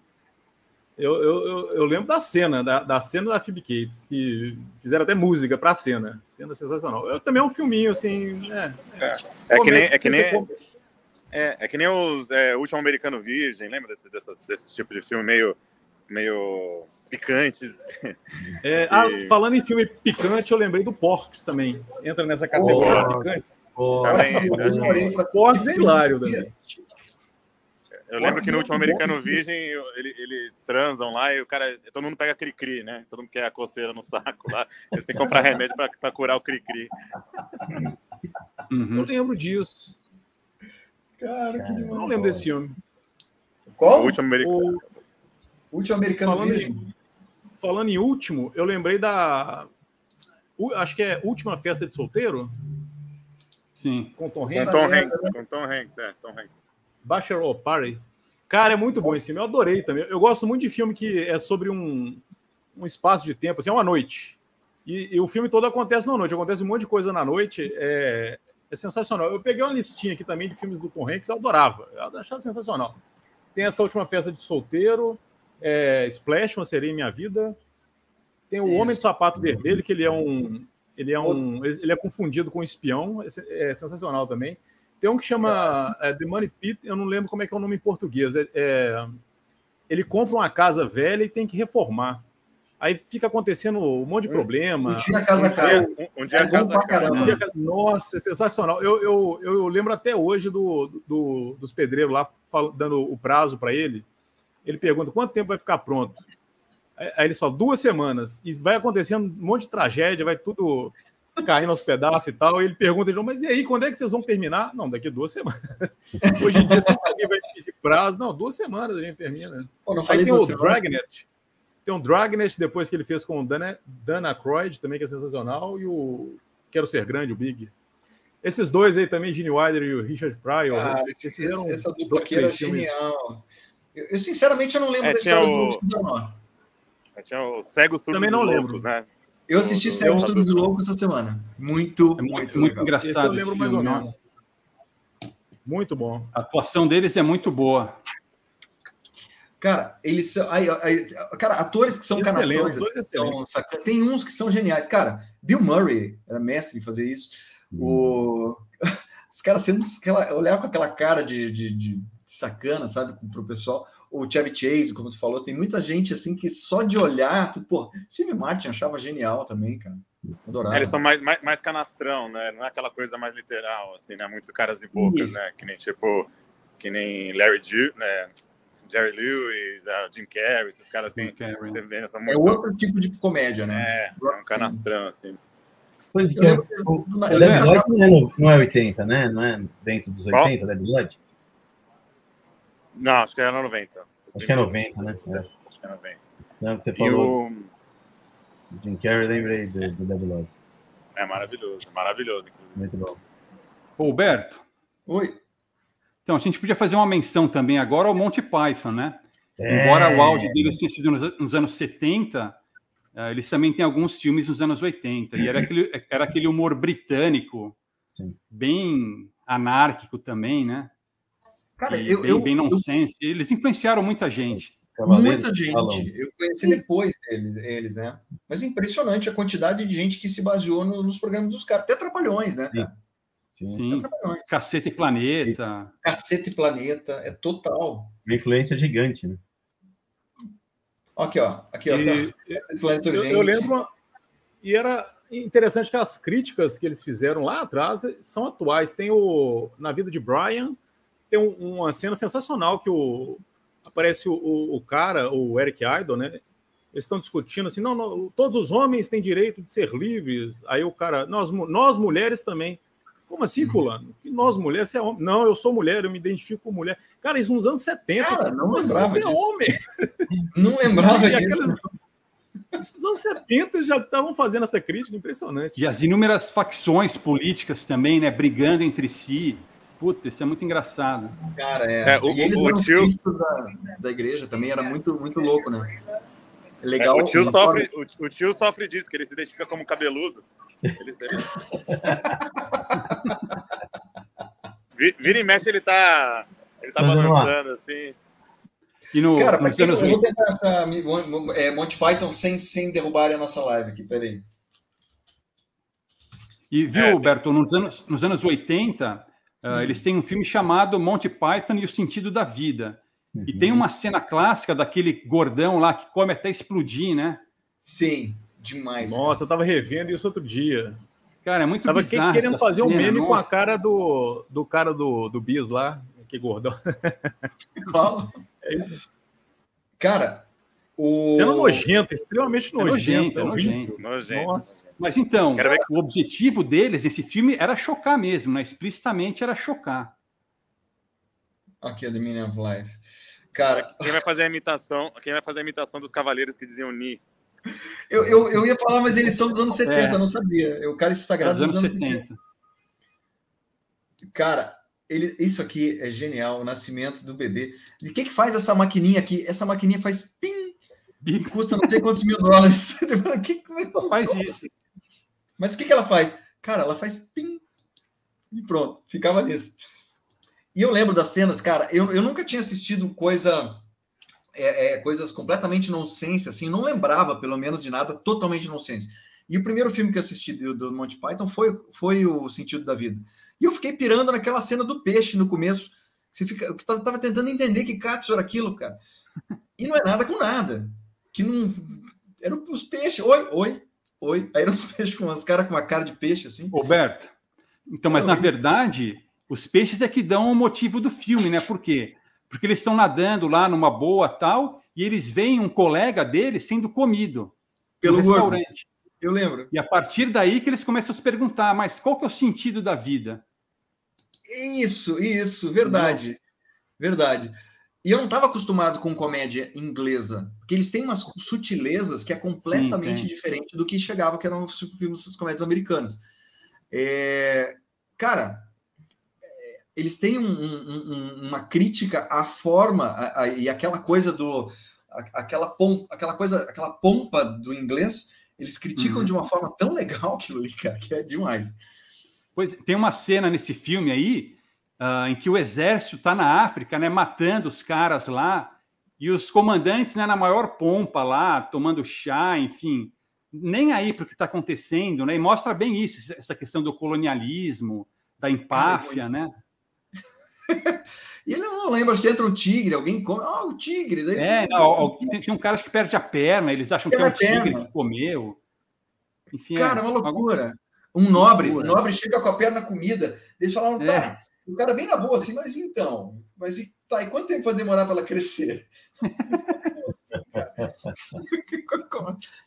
Eu, eu, eu, lembro da cena, da, da cena da Phoebe Cates, que fizeram até música para a cena. Cena sensacional. Eu, também é um filminho, assim. É, é, é que nem. É que nem... É, é que nem os é, Último Americano Virgem, lembra desse, desse, desse tipo de filme meio, meio picantes? É, ah, e... Ah, falando em filme picante, eu lembrei do Porks também. Entra nessa categoria oh, picantes. Oh, também, Porks é hilário também. Eu lembro que no último Americano Virgem ele, eles transam lá e o cara. Todo mundo pega cri-cri, né? Todo mundo quer a coceira no saco lá. Eles têm que comprar remédio para curar o cri-cri. Uhum. Eu lembro disso. Cara, que demais. Não lembro desse filme. Qual? O último americano. O último americano falando Virgem. Em, falando em último, eu lembrei da. Acho que é Última Festa de Solteiro. Sim. Com Tom Hanks. Com Tom Hanks, com Tom Hanks, é, Tom Hanks. Bachelor Party. Cara, é muito bom esse filme. Eu adorei também. Eu gosto muito de filme que é sobre um, um espaço de tempo, assim, é uma noite. E, e, o filme todo acontece na noite. Acontece um monte de coisa na noite. É, é sensacional. Eu peguei uma listinha aqui também de filmes do Tom Hanks. Eu adorava. Eu achava sensacional. Tem essa última festa de solteiro. É, Splash, uma sereia em minha vida. Tem o Isso. Homem de Sapato Vermelho, que ele é um. Ele é um. Ele é confundido com um espião. É, é sensacional também. Tem um que chama é, The Money Pit, eu não lembro como é que é o nome em português. É, é, ele compra uma casa velha e tem que reformar. Aí fica acontecendo um monte de problema. Um dia a casa cai. Um, um dia a casa cai. Nossa, é sensacional. Eu, eu, eu lembro até hoje do, do dos pedreiros lá, dando o prazo para ele. Ele pergunta quanto tempo vai ficar pronto. Aí eles falam duas semanas. E vai acontecendo um monte de tragédia, vai tudo caindo aos pedaços e tal. E ele pergunta, mas e aí, quando é que vocês vão terminar? Não, daqui duas semanas. Hoje em dia, se alguém vai pedir prazo, não, duas semanas a gente termina. Pô, não aí tem o Dragnet. Tem o Dragnet, depois que ele fez com o Dana, Dana Croyd, também, que é sensacional, e o Quero Ser Grande, o Big. Esses dois aí também, Gene Wilder e o Richard Pryor, ah, fizeram essa dupla aqui era genial. Eu, eu, sinceramente, eu não lembro é, da história o... do não. É, tinha o Cego Surdo Também não lembro. né? Eu assisti Céu Estudos do Louco essa semana. Muito, é muito, muito, muito engraçado. Esse eu lembro mais ou menos. Muito bom. A atuação deles é muito boa. Cara, eles são. Aí, aí, cara, atores que são canastrões. São, tem uns que são geniais. Cara, Bill Murray era mestre em fazer isso. O, os caras sendo. Aquela, olhar com aquela cara de, de, de sacana, sabe, para o pessoal o Chevy Chase, como tu falou, tem muita gente assim que só de olhar, tu, pô, Steve Martin achava genial também, cara. Adorava. eles são mais, mais, mais, canastrão, né? Não é aquela coisa mais literal, assim, né? Muito caras e bocas, Isso. né? Que nem tipo, que nem Larry Ju, né? Jerry Lewis, uh, Jim Carrey, esses caras têm. Você vê, são muito... É outro tipo de comédia, né? É, é um canastrão, assim. Pois é, o, não é, não é 80, né? Não é dentro dos 80, Dead Blood? Não, acho que era 90. Acho que é 90, né? É. Acho que é 90. Não, você falou. O... Jim Carrey, lembrei do, do Dead Lodge. É maravilhoso, maravilhoso, inclusive. Muito bom. Ô, Huberto. Oi. Então, a gente podia fazer uma menção também agora ao Monty Python, né? É... Embora o auge dele tenha sido nos, nos anos 70, Uh, eles também têm alguns filmes nos anos 80, e era aquele, era aquele humor britânico, Sim. bem anárquico também, né? Cara, eu, bem, eu, bem nonsense. Eu... Eles influenciaram muita gente. Muita gente. Eu conheci depois deles, eles, né? Mas impressionante a quantidade de gente que se baseou no, nos programas dos caras. Até Trapalhões, né? Sim. Sim. Cacete e Planeta. Cacete e Planeta. É total. Uma influência gigante, né? Aqui, ó. Aqui, ó. E, tá. eu, eu, lembro. E era interessante que as críticas que eles fizeram lá atrás são atuais. Tem o. Na vida de Brian, tem uma cena sensacional que o aparece o, o, o, cara, o Eric Idle, né? Eles estão discutindo assim, não, não, todos os homens têm direito de ser livres. Aí o cara, nós, nós mulheres também. Como assim, fulano? E nós mulheres, você é homem? Não, eu sou mulher, eu me identifico como mulher. Cara, isso nos anos 70. Cara, não lembrava você é homem. Não lembrava disso. Aquelas... Nos anos 70 eles já estavam fazendo essa crítica, impressionante. E as inúmeras facções políticas também, né, brigando entre si. Puta, isso é muito engraçado. Cara, é. é o, e eles o, o tio da, da igreja também era muito, muito louco, né? É legal. É, o, tio sofre, o, o, tio sofre disso, que ele se identifica como cabeludo. Ele, ele... Vira e mexe, ele tá, ele tá balançando assim. E no, Cara, para quem eu vou tentar essa, é, Monty Python sem, sem derrubar a nossa live aqui, peraí. E viu, é, Berto, nos anos, nos anos 80, Uh, eles têm um filme chamado Monty Python e o Sentido da Vida. Uhum. E tem uma cena clássica daquele gordão lá que come até explodir, né? Sim, demais. Nossa, cara. eu tava revendo isso outro dia. Cara, é muito tava bizarro. querendo fazer cena, um meme nossa. com a cara do, do cara do, do Bis lá, que gordão. Qual? É isso. Cara, o... Sendo nojento, extremamente nojento. É nojento, é nojento. Nossa. Mas então, o objetivo deles, esse filme, era chocar mesmo, né? Explicitamente era chocar. Aqui é The Meaning of Life. Cara, quem vai fazer a imitação? Quem vai fazer a imitação dos cavaleiros que diziam Ni? Eu, eu, eu ia falar, mas eles são dos anos 70, é. eu não sabia. O cara sagrado é dos, anos 70. 70. Cara, ele, isso aqui é genial, o nascimento do bebê. E o que, que faz essa maquininha aqui? Essa maquininha faz pim, e custa não sei quantos mil dólares. que, como que faz isso? Mas o que, que ela faz? Cara, ela faz pim e pronto, ficava nisso. E eu lembro das cenas, cara, eu, eu nunca tinha assistido coisa. É, é, coisas completamente nonsense, assim, não lembrava, pelo menos, de nada totalmente nonsense. E o primeiro filme que eu assisti do, do Monty Python foi, foi O Sentido da Vida. E eu fiquei pirando naquela cena do peixe no começo. Você fica, eu tava, tava tentando entender que cacto era aquilo, cara. E não é nada com nada que não. Eram os peixes. Oi, oi, oi. Aí eram os peixes com as caras com uma cara de peixe, assim. Roberto, então, mas na verdade, os peixes é que dão o motivo do filme, né? Por quê? Porque eles estão nadando lá numa boa tal, e eles veem um colega deles sendo comido pelo restaurante. Gordo. Eu lembro. E a partir daí que eles começam a se perguntar, mas qual que é o sentido da vida? Isso, isso, verdade. Não. Verdade. E eu não estava acostumado com comédia inglesa, porque eles têm umas sutilezas que é completamente sim, diferente do que chegava, que eram os filmes das comédias americanas. É, cara, é, eles têm um, um, uma crítica à forma a, a, e aquela coisa do a, aquela pom, aquela coisa, aquela pompa do inglês, eles criticam uhum. de uma forma tão legal aquilo ali, cara, que é demais. Pois tem uma cena nesse filme aí uh, em que o exército está na África, né, matando os caras lá, e os comandantes né, na maior pompa lá, tomando chá, enfim, nem aí para o que está acontecendo, né? E mostra bem isso, essa questão do colonialismo, da empáfia, né? e ele não lembra, acho que entra um tigre, alguém come, ah, o tigre. Daí... É, não, tem, tem, um cara que perde a perna, eles acham que é o tigre que comeu. Enfim, cara, é uma loucura. Um nobre, um nobre chega com a perna comida, eles falam, tá, é. O cara bem na boa, assim, mas então, mas e, tá, e quanto tempo vai demorar para ela crescer?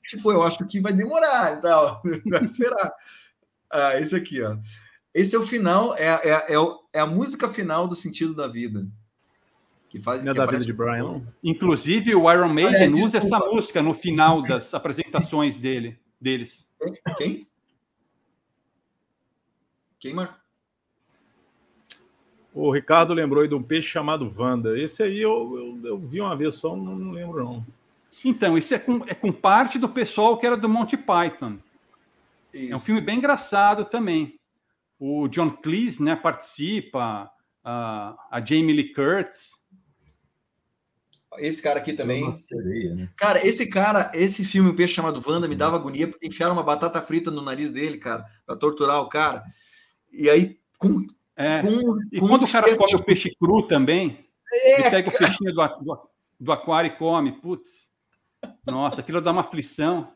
tipo, eu acho que vai demorar, então, vai esperar. Ah, esse aqui, ó. Esse é o final, é, é, é, é a música final do sentido da vida. Que faz, Não é da vida de Brian. Inclusive, o Iron Maiden ah, é, usa essa música no final das apresentações dele, deles. Quem? Quem, Marco? O Ricardo lembrou aí de um peixe chamado Wanda. Esse aí eu, eu, eu vi uma vez só, não, não lembro não. Então, isso é com, é com parte do pessoal que era do Monty Python. Isso. É um filme bem engraçado também. O John Cleese né, participa, a, a Jamie Lee Curtis. Esse cara aqui também. Sereia, né? Cara, esse cara, esse filme, O Peixe Chamado Wanda, me dava agonia porque enfiaram uma batata frita no nariz dele, cara, para torturar o cara. E aí, com. É. com e com quando o cara come o peixe cru também, é, ele pega o peixinho do, do, do aquário e come. Putz. Nossa, aquilo dá uma aflição.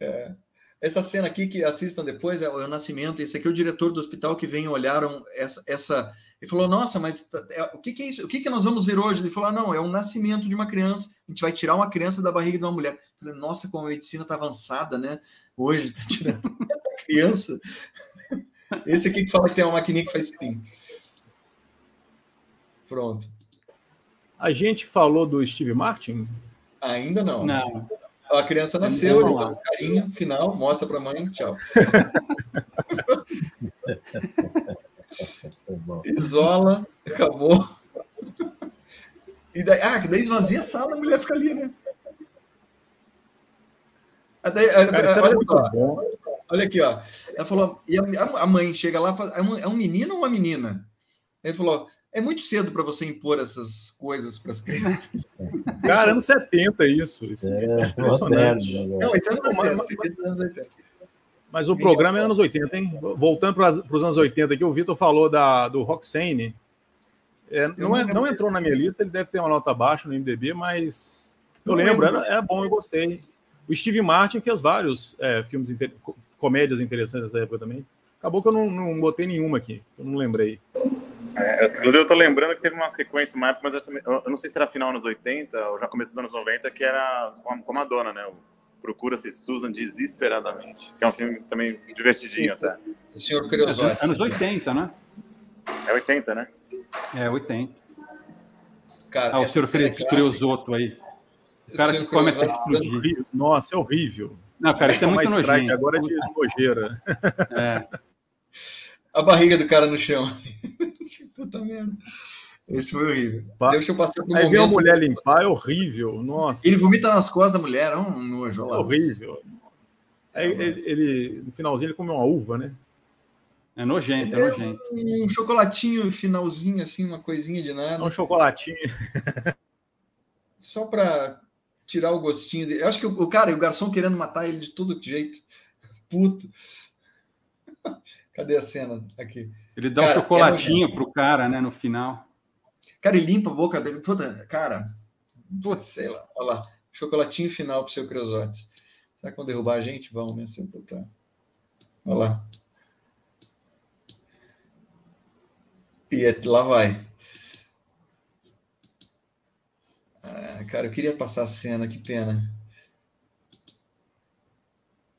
É. Essa cena aqui que assistam depois é o nascimento. Esse aqui é o diretor do hospital que vem olharam essa. essa... Ele falou: Nossa, mas é, o que, que, é isso? O que, que nós vamos ver hoje? Ele falou: ah, Não, é um nascimento de uma criança. A gente vai tirar uma criança da barriga de uma mulher. Eu falei: Nossa, como a medicina está avançada, né? Hoje está tirando a criança. Esse aqui que fala que tem uma maquininha que faz spin. Pronto. A gente falou do Steve Martin? Ainda não. Não. A criança nasceu, ele dá um carinho final, mostra para a mãe, tchau. Isola, acabou. E daí, ah, daí esvazia a sala, a mulher fica ali, né? Daí, Cara, olha, só, olha aqui, ó. Ela falou, e a, a mãe chega lá, é um, é um menino ou uma menina? Ele falou, é muito cedo para você impor essas coisas para as crianças. Cara, anos 70 isso. isso é, é impressionante. Né, não, isso é anos 80, mas, é anos 80. Mas o programa é anos 80, hein? Voltando para os anos 80 aqui, o Vitor falou da, do Roxane. É, não, é, não entrou na minha lista, ele deve ter uma nota baixa no MDB, mas eu lembro, era, era bom, eu gostei. O Steve Martin fez vários é, filmes, inter... comédias interessantes nessa época também. Acabou que eu não, não botei nenhuma aqui, eu não lembrei. É, inclusive, eu tô lembrando que teve uma sequência, uma época, mas eu, eu, não sei se era final anos 80 ou já começo dos anos 90, que era com a Madonna, né? Procura-se Susan desesperadamente, que é um filme também divertidinho até. O senhor Creosotti. Anos 80, né? É 80, né? É 80. Cara, ah, o senhor Creosoto aí. O cara que começa a explodir. Nossa, é horrível. Não, cara, isso é muito nojento. Agora é de nojeira. É. A barriga do cara no chão. Puta merda. Esse foi horrível. Deixa eu passar por um Aí momento. ver a mulher limpar é horrível. Nossa. Ele vomita nas costas da mulher, é um nojo lá. É horrível. É, ele, ele, no finalzinho, ele comeu uma uva, né? É nojento, é, é nojento. Um chocolatinho finalzinho, assim, uma coisinha de nada. Um chocolatinho. Só para tirar o gostinho dele. Eu acho que o, o cara e o garçom querendo matar ele de todo jeito. Puto. Cadê a cena aqui? Ele dá cara, um chocolatinho é pro cara, né, no final. Cara, ele limpa a boca dele. Puta, cara, sei lá, olha lá. Chocolatinho final pro seu Creosotes. Será que vão derrubar a gente? Vão, né? Seu puta. Olha lá. E é, lá vai. Ah, cara, eu queria passar a cena, que pena.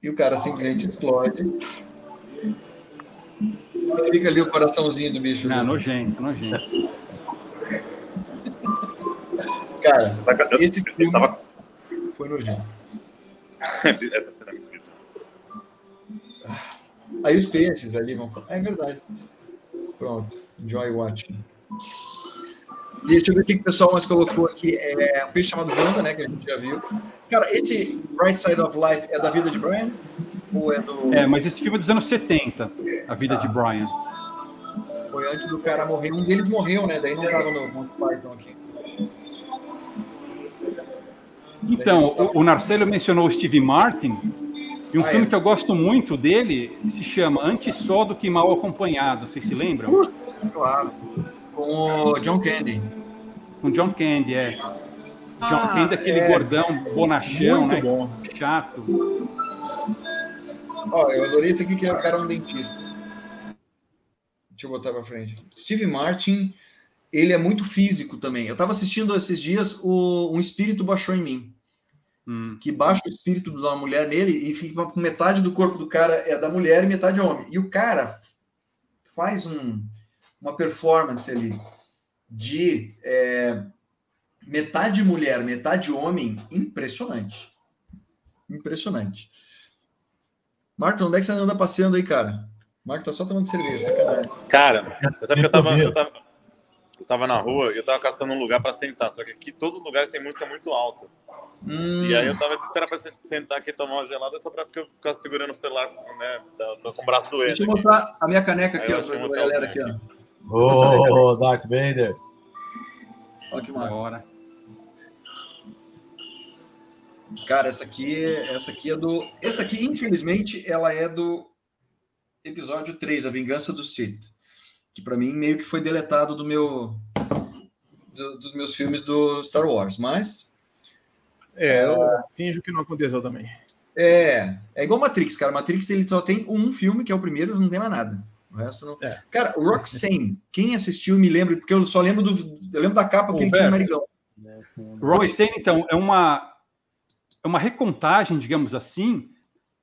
E o cara simplesmente explode. Fica ali o coraçãozinho do bicho. Não, nojento, nojento. Cara, esse filme tava... foi nojento. Essa cena é Aí os peixes ali vão falar. É verdade. Pronto. Enjoy watching. Deixa eu ver o que o pessoal mais colocou aqui. É um peixe chamado Wanda, né? Que a gente já viu. Cara, esse Right Side of Life é da vida de Brian? Ou é do. É, mas esse filme é dos anos 70, A Vida de Brian. Foi antes do cara morrer. Um deles morreu, né? Daí não tava no Monty Python aqui. Então, o, o Narcelo mencionou o Steve Martin. E um ah, filme é. que eu gosto muito dele se chama Antes Só do que Mal Acompanhado. Vocês se lembram? Claro. Com o John Candy. Com John Candy, é. Ah, John Candy, aquele é... gordão bonachão, muito né? Bom. Chato. Ó, eu adorei isso aqui que era um dentista. Deixa eu botar para frente. Steve Martin, ele é muito físico também. Eu estava assistindo esses dias o Um Espírito Baixou em Mim. Hum. Que baixa o espírito da mulher nele e fica com metade do corpo do cara é da mulher e metade é homem. E o cara faz um, uma performance ali de é, metade mulher, metade homem, impressionante. Impressionante. Marco, onde é que você anda passeando aí, cara? Marco tá só tomando cerveja, sacanagem. Cara, você sabe que eu tava, eu tava, eu tava na rua e eu tava caçando um lugar para sentar, só que aqui todos os lugares tem música muito alta. Hum. E aí eu tava desesperado para sentar aqui e tomar uma gelada só para porque eu ficar segurando o celular, né? Tô com o braço doendo. Deixa eu mostrar a minha caneca aqui, ó, pra galera aqui, ó. Ô, oh, Darth Vader. Olha que massa. Cara, essa aqui, essa aqui é do. Essa aqui, infelizmente, ela é do episódio 3, A Vingança do Sith. Que para mim meio que foi deletado do meu. Do, dos meus filmes do Star Wars, mas. É, eu é... finjo que não aconteceu também. É, é igual Matrix, cara. Matrix ele só tem um filme, que é o primeiro, não tem mais nada. O resto não. É. Cara, Roxane, quem assistiu me lembra, porque eu só lembro do. Eu lembro da capa que ele tinha no Narigão. Roxane, então, é uma, é uma recontagem, digamos assim,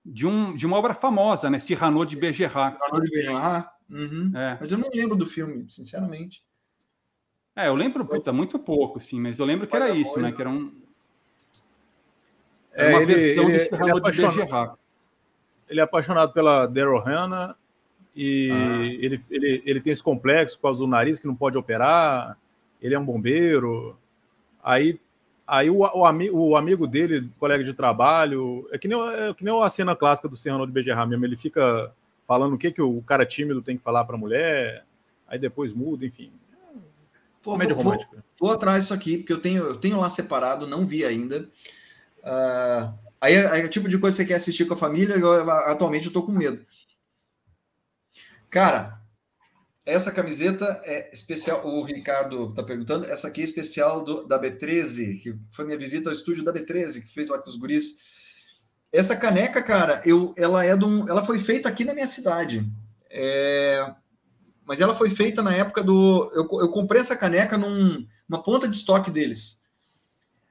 de, um, de uma obra famosa, né? Cyrano de Bergerac. Cyrano de Bergerac. Uhum. É. Mas eu não lembro do filme, sinceramente. É, eu lembro, puta, muito pouco, sim, mas eu lembro que era isso, né? Que era um. Era é, uma ele, versão ele, de Cyrano ele é de Bergerac. Ele é apaixonado pela Daryl Hannah e ah. ele, ele, ele tem esse complexo por causa do nariz que não pode operar, ele é um bombeiro. Aí, aí o, o, ami, o amigo dele, colega de trabalho, é que nem, é que nem a cena clássica do Serrano de Bejerra mesmo, ele fica falando o que, que o cara tímido tem que falar para a mulher, aí depois muda, enfim. Pô, vou, romântica. Vou, vou, atrás disso aqui, porque eu tenho, eu tenho lá separado, não vi ainda. Uh, aí é, é, tipo de coisa que você quer assistir com a família, eu, atualmente eu tô com medo. Cara, essa camiseta é especial. O Ricardo está perguntando. Essa aqui é especial do, da B13, que foi minha visita ao estúdio da B13, que fez lá com os guris. Essa caneca, cara, eu, ela é de um, ela foi feita aqui na minha cidade. É, mas ela foi feita na época do. Eu, eu comprei essa caneca num, numa ponta de estoque deles.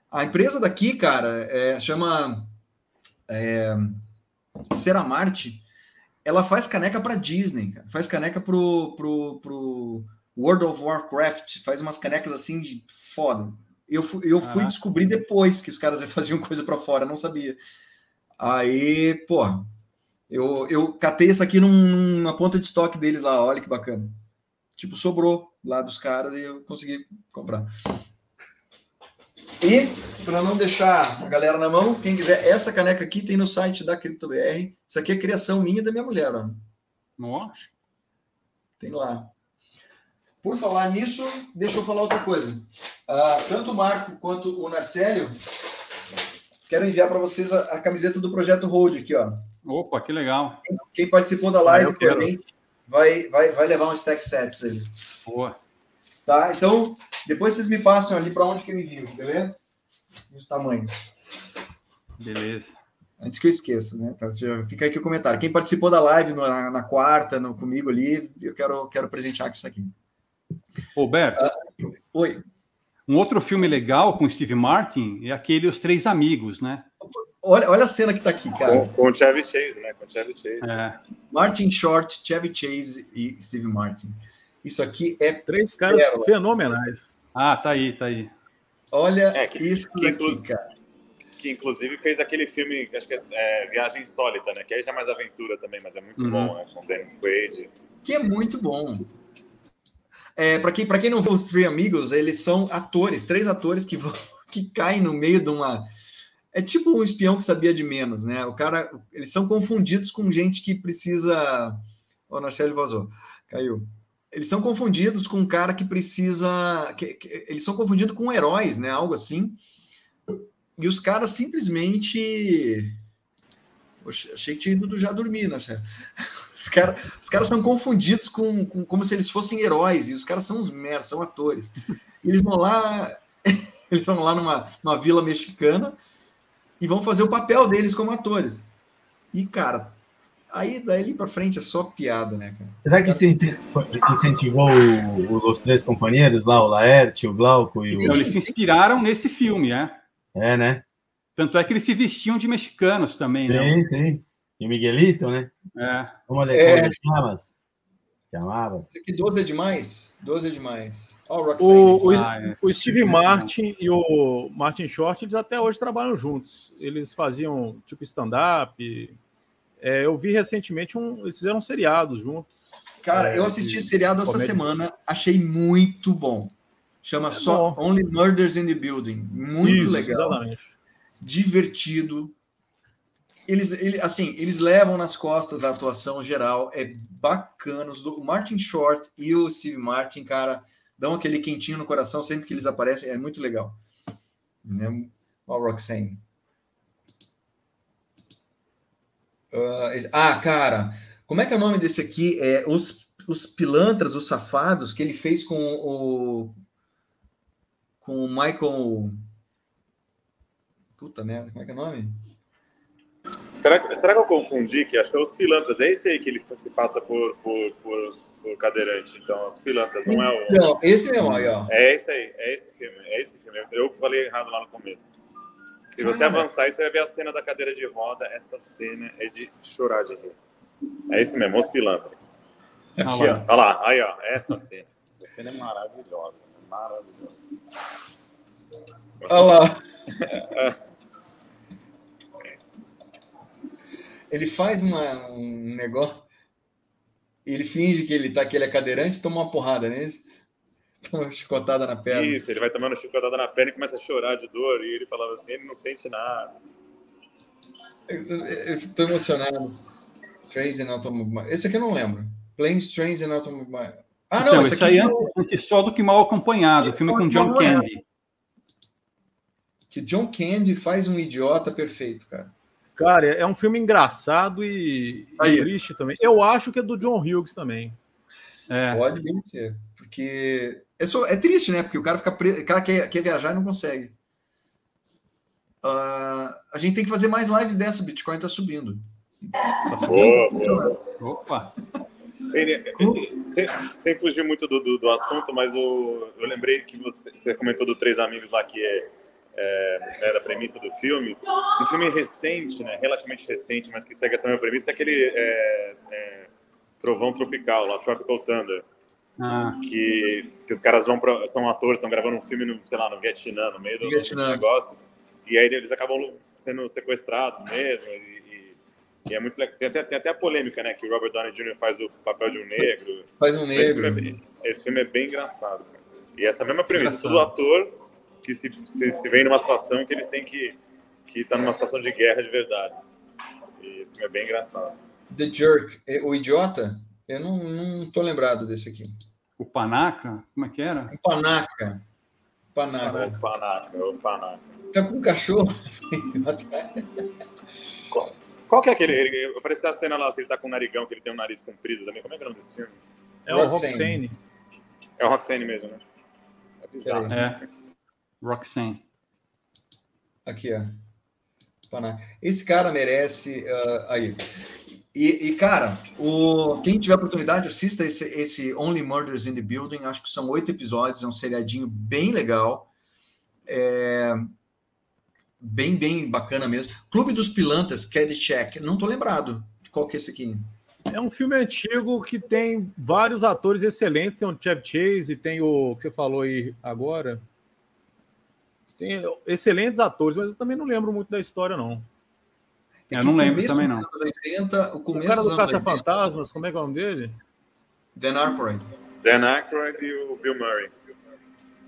A empresa daqui, cara, é, chama é, Ceramarte ela faz caneca para Disney, cara. faz caneca pro, pro, pro World of Warcraft, faz umas canecas assim de foda. Eu, fui, eu fui descobrir depois que os caras faziam coisa para fora, não sabia. Aí, pô, eu, eu catei essa aqui num, numa ponta de estoque deles lá, olha que bacana. Tipo, sobrou lá dos caras e eu consegui comprar. E, para não deixar a galera na mão, quem quiser, essa caneca aqui tem no site da CryptoBR. Isso aqui é criação minha e da minha mulher. Ó. Nossa. Tem lá. Por falar nisso, deixa eu falar outra coisa. Uh, tanto o Marco quanto o Narcélio, quero enviar para vocês a, a, camiseta do Projeto Hold aqui, ó. Opa, que legal. Quem, quem participou da live com a gente vai, vai, vai levar um stack sets aí. Boa. Tá? Então, depois vocês me passam ali para onde que eu envio, beleza? E os tamanhos. Beleza. Antes que eu esqueça, né? Tá, fica aqui o comentário. Quem participou da live na, na quarta, no, comigo ali, eu quero, quero presentear com isso aqui. Roberto. Uh, oi. Um outro filme legal com Steve Martin é aquele Os Três Amigos, né? Olha, olha a cena que tá aqui, cara. Com, com o Chevy Chase, né? Com o Chevy Chase. É. Martin Short, Chevy Chase e Steve Martin. Isso aqui é. Três caras pérola. fenomenais. Ah, tá aí, tá aí. Olha é, que, isso que, inclusive, cara. que inclusive fez aquele filme, acho que é, é Viagem Insólita, né? Que aí já é mais aventura também, mas é muito uhum. bom, né? Com Dennis Quaid. Que é muito bom. É, para quem, pra quem não viu os Three Amigos, eles são atores, três atores que, vão, que caem no meio de uma. É tipo um espião que sabia de menos, né? O cara, eles são confundidos com gente que precisa. O Narcélio vazou, caiu eles são confundidos com um cara que precisa. Que, que, eles são confundidos com heróis, né? Algo assim. E os caras simplesmente. Poxa, achei que tinha ido já dormir, né? Os, os caras são confundidos com, com, como se eles fossem heróis, e os caras são os merda, são atores. Eles vão lá, eles vão lá numa, numa vila mexicana e vão fazer o papel deles como atores. E, cara, Aí daí para frente é só piada, né, cara? Será que incentivou o, os três companheiros lá, o Laerte, o Glauco e o. Então, eles se inspiraram nesse filme, é? É, né? Tanto é que eles se vestiam de mexicanos também, né? Sim, sim. E o Miguelito, né? É. Como ele é. chamas? Chamavas. Isso aqui 12 é demais? 12 é demais. Oh, o, o, ah, é. o, Steve Martin e o Martin Short, eles até hoje trabalham juntos. Eles faziam tipo stand-up, é, eu vi recentemente um. Eles fizeram um seriado junto. Cara, é, eu assisti esse seriado essa semana, achei muito bom. Chama é só bom. Only Murders in the Building. Muito Isso, legal. Exatamente. Divertido. Eles, ele, assim, eles levam nas costas a atuação geral. É bacana. O Martin Short e o Steve Martin, cara, dão aquele quentinho no coração sempre que eles aparecem. É muito legal. Né? Ó, Roxane. Uh, ah, cara, como é que é o nome desse aqui? É os, os pilantras, os safados que ele fez com o com o Michael. Puta merda, como é que é o nome? Será que, será que eu confundi? Que acho que é os pilantras. É esse aí que ele se passa por, por, por, por cadeirante. Então, os pilantras, não é o. Não, esse mesmo aí, ó. É esse aí, é esse filme. É esse filme. Eu falei errado lá no começo. Se você avançar, você vai ver a cena da cadeira de roda. Essa cena é de chorar de rir. É esse mesmo, os pilantras. Aqui, ó. Olha lá, aí, ó. Essa cena. Essa cena é maravilhosa. Maravilhosa. Olha lá. Ele faz uma, um negócio. Ele finge que ele tá que ele é cadeirante, toma uma porrada nesse. Toma uma chicotada na perna. Isso, ele vai tomando chicotada na perna e começa a chorar de dor. E ele falava assim: ele não sente nada. Eu, tô emocionado. Trains and Automobile. Esse aqui eu não lembro. Planes, Trains and Automobile. Ah, não, então, esse, esse aí é antes só do que mal acompanhado. filme com John Candy. Que John Candy faz um idiota perfeito, cara. Cara, é um filme engraçado e, e triste também. Eu acho que é do John Hughes também. É. Pode bem ser. Porque é, só, é triste, né? Porque o cara fica preso, o cara quer, quer viajar e não consegue. Uh, a gente tem que fazer mais lives dessa, o Bitcoin tá subindo. Boa, Opa! Sem, sem, fugir muito do, do, do assunto, mas o, eu lembrei que você, você, comentou do Três Amigos lá, que é, é, era a premissa do filme. Um filme recente, né, relativamente recente, mas que segue essa mesma premissa, é aquele é, é Trovão Tropical, lá, Tropical Thunder. Ah. Que, que os caras vão pra, são atores, estão gravando um filme, no, sei lá, no Vietnã, no meio do, do negócio. E aí eles acabam sendo sequestrados mesmo. E, e é muito tem até, tem até a polêmica, né? Que o Robert Downey Jr. faz o papel de um negro. Faz um negro. Esse filme, é bem, esse filme é bem engraçado. Cara. E essa mesma premissa, todo ator que se, se, se vem numa situação que eles têm que que tá numa situação de guerra de verdade. E esse filme é bem engraçado. The Jerk, é, o idiota? Eu não, não tô lembrado desse aqui. O Panaca? Como é que era? O Panaca. Panaca. O Panaca, o Panaca. Tá com um cachorro? Qual que é aquele? Ele, apareceu a cena lá que ele tá com o narigão, que ele tem um nariz comprido também. Como é que é o nome desse filme? É o Roxane. É o Roxane mesmo, né? É bizarro. É. Roxane. Aqui, ó. Esse cara merece. Uh, aí. E, e, cara, o, quem tiver oportunidade, assista esse, esse Only Murders in the Building. Acho que são oito episódios, é um seriadinho bem legal. É, bem, bem bacana mesmo. Clube dos Pilantas, Caddyshack, não tô lembrado. Qual que é esse aqui? É um filme antigo que tem vários atores excelentes. Tem o Chevy Chase, tem o que você falou aí agora. Tem excelentes atores, mas eu também não lembro muito da história, não. É eu não lembro também, não. 80, o, o cara do Caça-Fantasmas, como é que é o nome dele? Dan Aykroyd. Dan Aykroyd e o Bill Murray.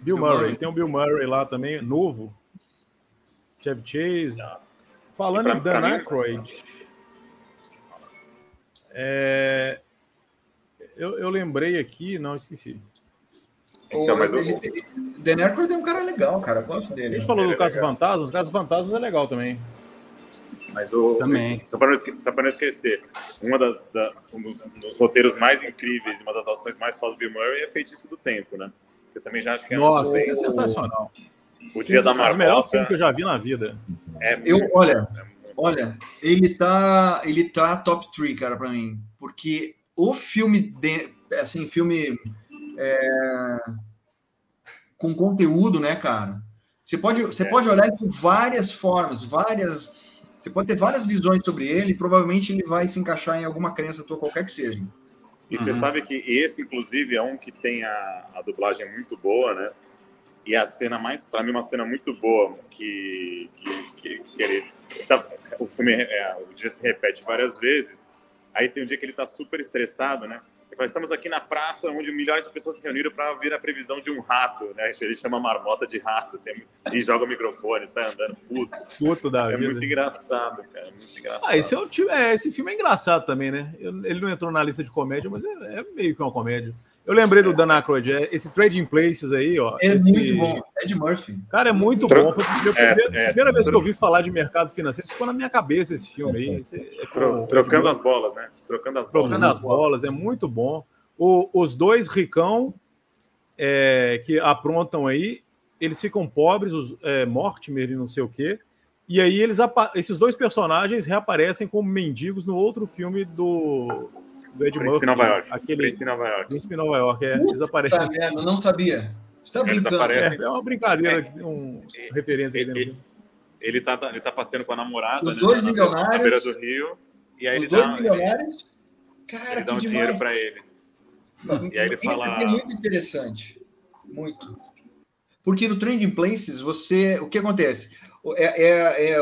Bill, Bill Murray. Murray. Tem o Bill Murray lá também, novo. Chevy Chase. Falando pra, em Dan Aykroyd, é... eu, eu lembrei aqui, não esqueci. Então, mas ele, o... ele, Dan Aykroyd é um cara legal, cara. Gosto dele. A gente falou do é Caça Fantasmas, o Caça Fantasmas é legal também. Mas o, também. Só para não, esquecer, uma das, da, um, dos, dos, roteiros mais incríveis e uma das atuações mais do Bill Murray é Feitiço do Tempo, né? Eu também já acho que é Nossa, isso é sensacional. O Dia da Marmota. É o melhor filme que eu já vi na vida. É eu, olha, é olha, ele tá, ele tá top 3, cara, para mim, porque o filme, de, assim, filme é, com conteúdo, né, cara? Você pode, você é. pode olhar de várias formas, várias, você pode ter várias visões sobre ele. E provavelmente ele vai se encaixar em alguma crença tua, qualquer que seja. E uhum. você sabe que esse, inclusive, é um que tem a, a dublagem muito boa, né? E a cena mais, para mim, uma cena muito boa que, que, que, que ele. Tá, o filme, é, o dia se repete várias vezes. Aí tem um dia que ele tá super estressado, né? Estamos aqui na praça onde milhares de pessoas se reuniram para ouvir a previsão de um rato, né? Ele chama marmota de rato assim, e joga o microfone, sai andando puto. Puto da é vida. muito engraçado, cara. É muito engraçado. Ah, esse, é um, é, esse filme é engraçado também, né? Ele não entrou na lista de comédia, mas é, é meio que uma comédia. Eu lembrei do Dan Aykroyd, é, esse Trading Places aí, ó. É esse... muito bom. Ed Murphy. Cara, é muito bom. Foi a primeira, é, é, primeira vez que eu ouvi falar de mercado financeiro. ficou na minha cabeça esse filme aí. Esse, é Tro, trocando as bolas, né? Trocando as bolas. Trocando as bolas, é muito bom. O, os dois ricão é, que aprontam aí, eles ficam pobres, os é, Mortimer e não sei o quê. E aí eles esses dois personagens reaparecem como mendigos no outro filme do do Ed Príncipe Murphy. Nova York. Aquele... Príncipe Nova York. Príncipe Nova York, é. Eles aparecem. Tá eu não sabia. Você tá brincando. É, é, uma brincadeira, é, um, é, referência ele, ele, ele, tá, ele tá passeando com a namorada. Os né, dois milionários. Na beira do rio. E aí os ele dois dá, milionários. Cara, ele dá um demais. dinheiro para eles. E aí ele fala. É muito interessante. Muito. Porque no Trending Places, você. O que acontece? É, é, é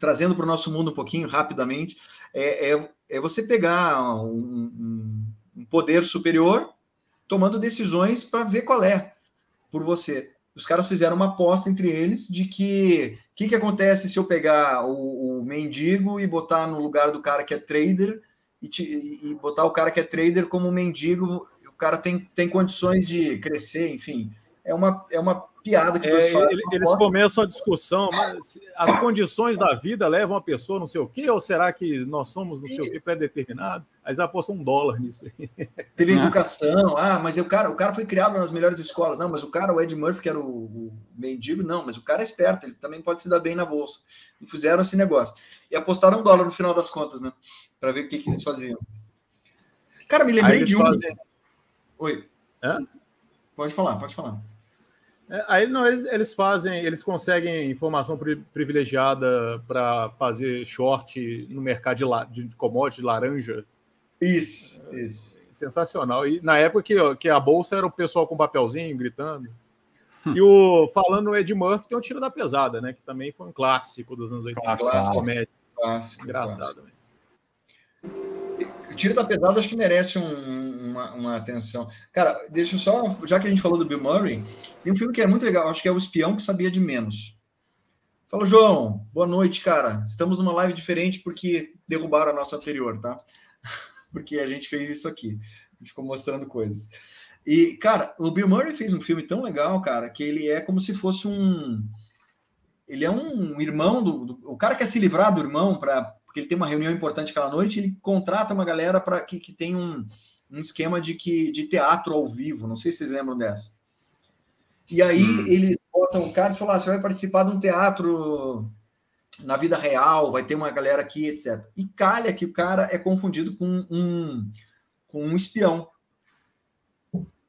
trazendo para o nosso mundo um pouquinho rapidamente, é, é, você pegar um, um, poder superior tomando decisões para ver qual é por você. Os caras fizeram uma aposta entre eles de que o que, que acontece se eu pegar o, o, mendigo e botar no lugar do cara que é trader e, te, e botar o cara que é trader como mendigo, o cara tem, tem condições de crescer, enfim. É uma, é uma piada que é, ele, Eles começam a discussão, mas as condições da vida levam a pessoa não sei o quê, ou será que nós somos não sei o quê pré-determinado? Aí eles apostam um dólar nisso. Teve educação, ah, mas o cara, o cara foi criado nas melhores escolas. Não, mas o cara, o Ed Murphy, que era o, o mendigo, não, mas o cara é esperto, ele também pode se dar bem na bolsa. E fizeram esse negócio. E apostaram um dólar no final das contas, né? Para ver o que, que eles faziam. Cara, me lembrei de um. Fazem... Oi. Hã? Pode falar, pode falar. É, aí não, eles, eles fazem, eles conseguem informação pri, privilegiada para fazer short no mercado de, la, de commodity de laranja. Isso, é, isso. Sensacional. E na época que, que a bolsa era o pessoal com papelzinho gritando. Hum. E o falando Ed Murphy, tem o Tiro da Pesada, né? Que também foi um clássico dos anos 80. Clássico, comédia. Clássico, Engraçado. Clássico. O Tiro da Pesada acho que merece um, uma, uma, atenção. Cara, deixa eu só, já que a gente falou do Bill Murray, tem um filme que é muito legal, acho que é O Espião que Sabia de Menos. Fala, João, boa noite, cara. Estamos numa live diferente porque derrubaram a nossa anterior, tá? Porque a gente fez isso aqui. A gente ficou mostrando coisas. E, cara, o Bill Murray fez um filme tão legal, cara, que ele é como se fosse um. Ele é um irmão do. do... o cara quer se livrar do irmão para porque ele tem uma reunião importante aquela noite, ele contrata uma galera para que, que tem um, um esquema de que de teatro ao vivo. Não sei se vocês lembram dessa. E aí hum. eles botam o cara e falam: ah, você vai participar de um teatro na vida real, vai ter uma galera aqui, etc. E calha que o cara é confundido com um, com um espião.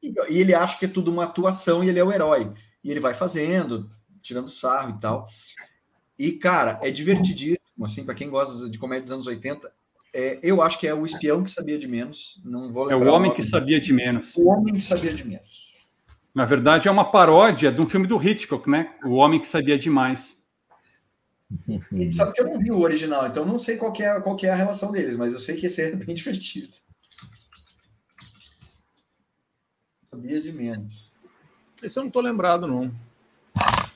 E, e ele acha que é tudo uma atuação e ele é o herói. E ele vai fazendo, tirando sarro e tal. E, cara, é divertidíssimo, assim, para quem gosta de comédia dos anos 80, é, eu acho que é o espião que sabia de menos. Não vou é o homem o que sabia de menos. O homem que sabia de menos. Na verdade, é uma paródia de um filme do Hitchcock, né? O homem que sabia demais. E sabe que eu não vi o original, então não sei qual é, qual é a relação deles, mas eu sei que esse é bem divertido. Sabia de menos. Esse eu não tô lembrado, não.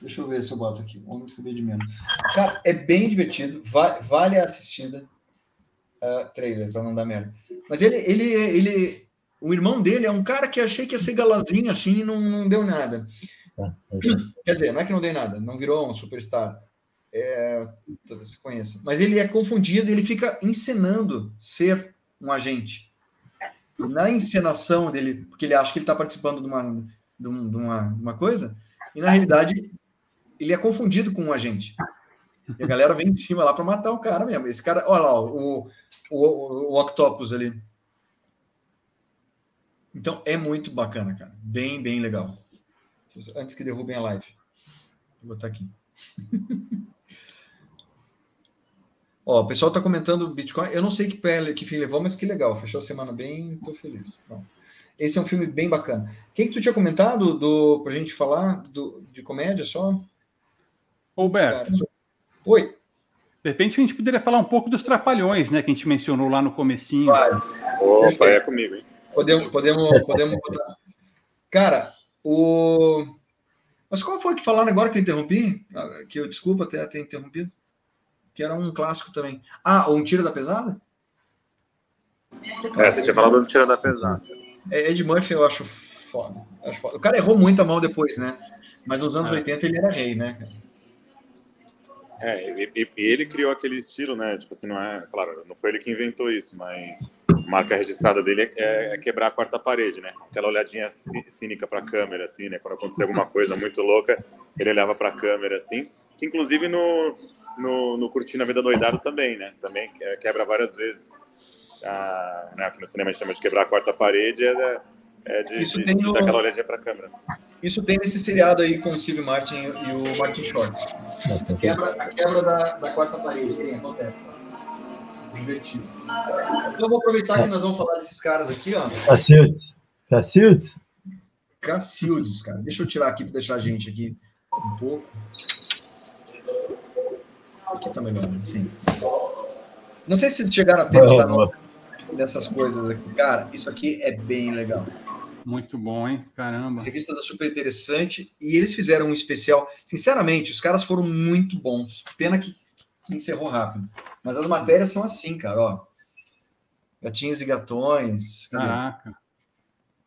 Deixa eu ver se eu boto aqui. O homem que sabia de menos. Cara, é bem divertido, vale a assistida uh, trailer, para não dar merda. Mas ele, ele, ele, o irmão dele é um cara que achei que ia ser galazinho assim e não, não deu nada. Tá, Quer dizer, não é que não deu nada, não virou um superstar. É, talvez você conheça. Mas ele é confundido, ele fica encenando ser um agente. Na encenação dele, porque ele acha que ele está participando de uma, de, uma, de uma coisa, e na realidade ele é confundido com um agente. E a galera vem em cima lá para matar o cara mesmo. Esse cara, olha lá, o, o, o Octopus ali. Então é muito bacana, cara. Bem, bem legal. Antes que derrubem a live. Vou botar aqui. Ó, o pessoal está comentando Bitcoin. Eu não sei que pele, que fim levou, mas que legal. Fechou a semana bem, tô feliz. Esse é um filme bem bacana. Quem que tu tinha comentado do, pra gente falar do, de comédia só? Roberto. Oi. De repente a gente poderia falar um pouco dos trapalhões, né? Que a gente mencionou lá no comecinho. Claro. Opa, é comigo, hein? Podemos, podemos, podemos botar. Cara, o. Mas qual foi que falaram agora que eu interrompi? Que eu desculpa até ter interrompido. Que era um clássico também. Ah, um tiro da pesada? É, você tinha falado do tiro da pesada. É, Ed Murphy eu acho foda, acho foda. O cara errou muito a mão depois, né? Mas nos anos é. 80 ele era rei, né? É, e, ele criou aquele estilo, né? Tipo assim, não é. Claro, não foi ele que inventou isso, mas a marca registrada dele é, é quebrar a quarta parede, né? Aquela olhadinha cínica para a câmera, assim, né? Quando acontecer alguma coisa muito louca, ele olhava para a câmera, assim. Que inclusive no, no, no Curtindo a Vida Doidado também, né? Também quebra várias vezes. Ah, né? Aqui no cinema a gente chama de quebrar a quarta parede, é, é de, Isso de, tem de no... dar aquela olhadinha para a câmera. Isso tem nesse seriado aí com o Steve Martin e o Martin Short. Quebra, a quebra da, da quarta parede, acontece. Divertido. Então eu vou aproveitar que nós vamos falar desses caras aqui, ó. Cacildes. Cacildes? Cacildes, cara. Deixa eu tirar aqui para deixar a gente aqui um pouco. Aqui tá melhor, sim. Não sei se chegaram a tempo oh, dessas coisas aqui. Cara, isso aqui é bem legal. Muito bom, hein? Caramba. A revista da super interessante. E eles fizeram um especial. Sinceramente, os caras foram muito bons. Pena que, que encerrou rápido. Mas as matérias são assim, cara, ó. Gatinhos e gatões. Cadê? Caraca.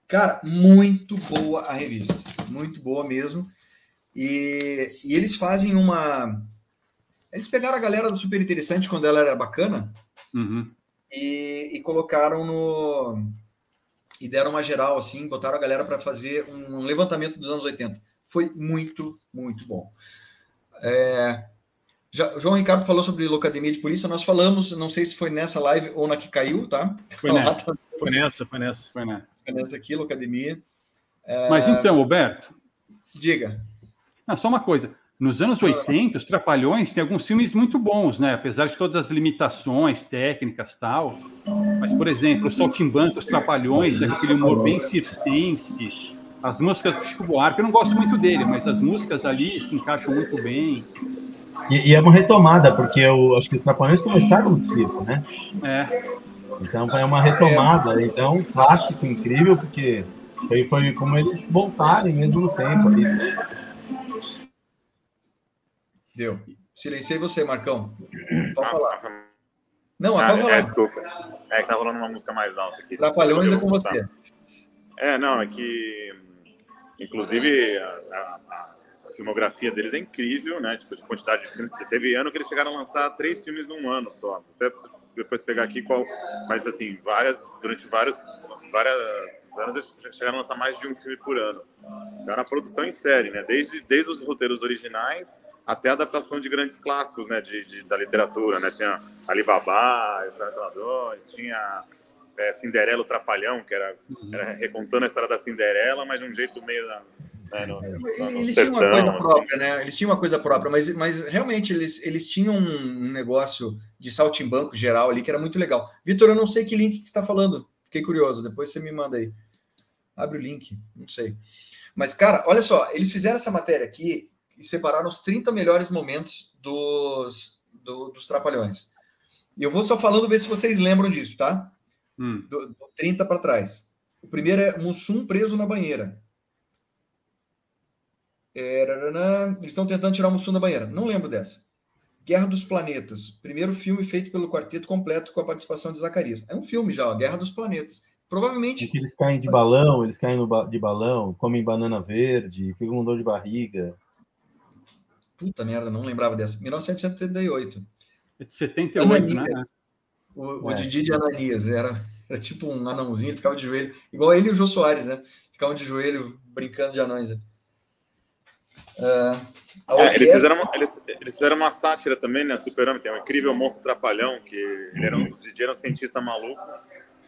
Cara, muito boa a revista. Muito boa mesmo. E, e eles fazem uma. Eles pegaram a galera do Super Interessante quando ela era bacana uhum. e, e colocaram no e deram uma geral assim, botaram a galera para fazer um levantamento dos anos 80. Foi muito, muito bom. É, já, o João Ricardo falou sobre Locademia de Polícia, nós falamos, não sei se foi nessa live ou na que caiu, tá? Foi nessa, foi nessa, foi nessa. Foi nessa, foi nessa aqui, Locademia. É... Mas então, Roberto. Diga. Ah, só uma coisa. Nos anos 80, os Trapalhões têm alguns filmes muito bons, né? Apesar de todas as limitações técnicas tal. Mas, por exemplo, o Saltimbanco, os Trapalhões, daquele humor bem circense. As músicas do Chico Buarque, eu não gosto muito dele, mas as músicas ali se encaixam muito bem. E, e é uma retomada, porque eu acho que os Trapalhões começaram no circo, né? É. Então é uma retomada. Então, clássico, incrível, porque foi, foi como eles voltarem mesmo no tempo ali. Deu. Silenciei você, Marcão. Pode falar. Não, ah, pode falar. É, desculpa. É que tá rolando uma música mais alta aqui. Trapalhões é com você. É, não, é que. Inclusive, a, a, a, filmografia deles é incrível, né? Tipo, de quantidade de filmes. Teve ano que eles chegaram a lançar três filmes num ano só. Até depois pegar aqui qual. Mas, assim, várias. Durante vários. Várias anos eles chegaram a lançar mais de um filme por ano. Então, era produção em série, né? Desde, desde os roteiros originais até a adaptação de grandes clássicos né, de, de da literatura. Né? Tinha Alibaba, Os Ladrões, tinha é, Cinderela, o Trapalhão, que era, era, recontando a história da Cinderela, mas de um jeito meio... Né, no, no, eles sertão, tinham uma coisa assim. própria, né? Eles tinham uma coisa própria, mas, mas realmente eles, eles tinham um negócio de saltimbanco geral ali que era muito legal. Vitor, eu não sei que link que está falando. Fiquei curioso. Depois você me manda aí. Abre o link, não sei. Mas, cara, olha só, eles fizeram essa matéria aqui e separaram os 30 melhores momentos dos, do, dos Trapalhões. E eu vou só falando, ver se vocês lembram disso, tá? Hum. Do, do 30 para trás. O primeiro é Mussum preso na banheira. É, eles estão tentando tirar o Mussum da banheira. Não lembro dessa. Guerra dos Planetas. Primeiro filme feito pelo quarteto completo com a participação de Zacarias. É um filme já, ó, Guerra dos Planetas. Provavelmente. É que eles caem de balão, eles caem no, de balão, comem banana verde, ficam com dor de barriga. Puta merda, não lembrava dessa. 1978. É de 78, né? O, o é. Didi de Ananias era, era tipo um anãozinho, ficava de joelho, igual ele e o Jô Soares, né? Ficavam de joelho brincando de anões. Né? Uh, é, eles, fizeram uma, eles, eles, fizeram uma sátira também, né? Super-Homem, tem um incrível monstro trapalhão, que ele era um, o Didi era um cientista maluco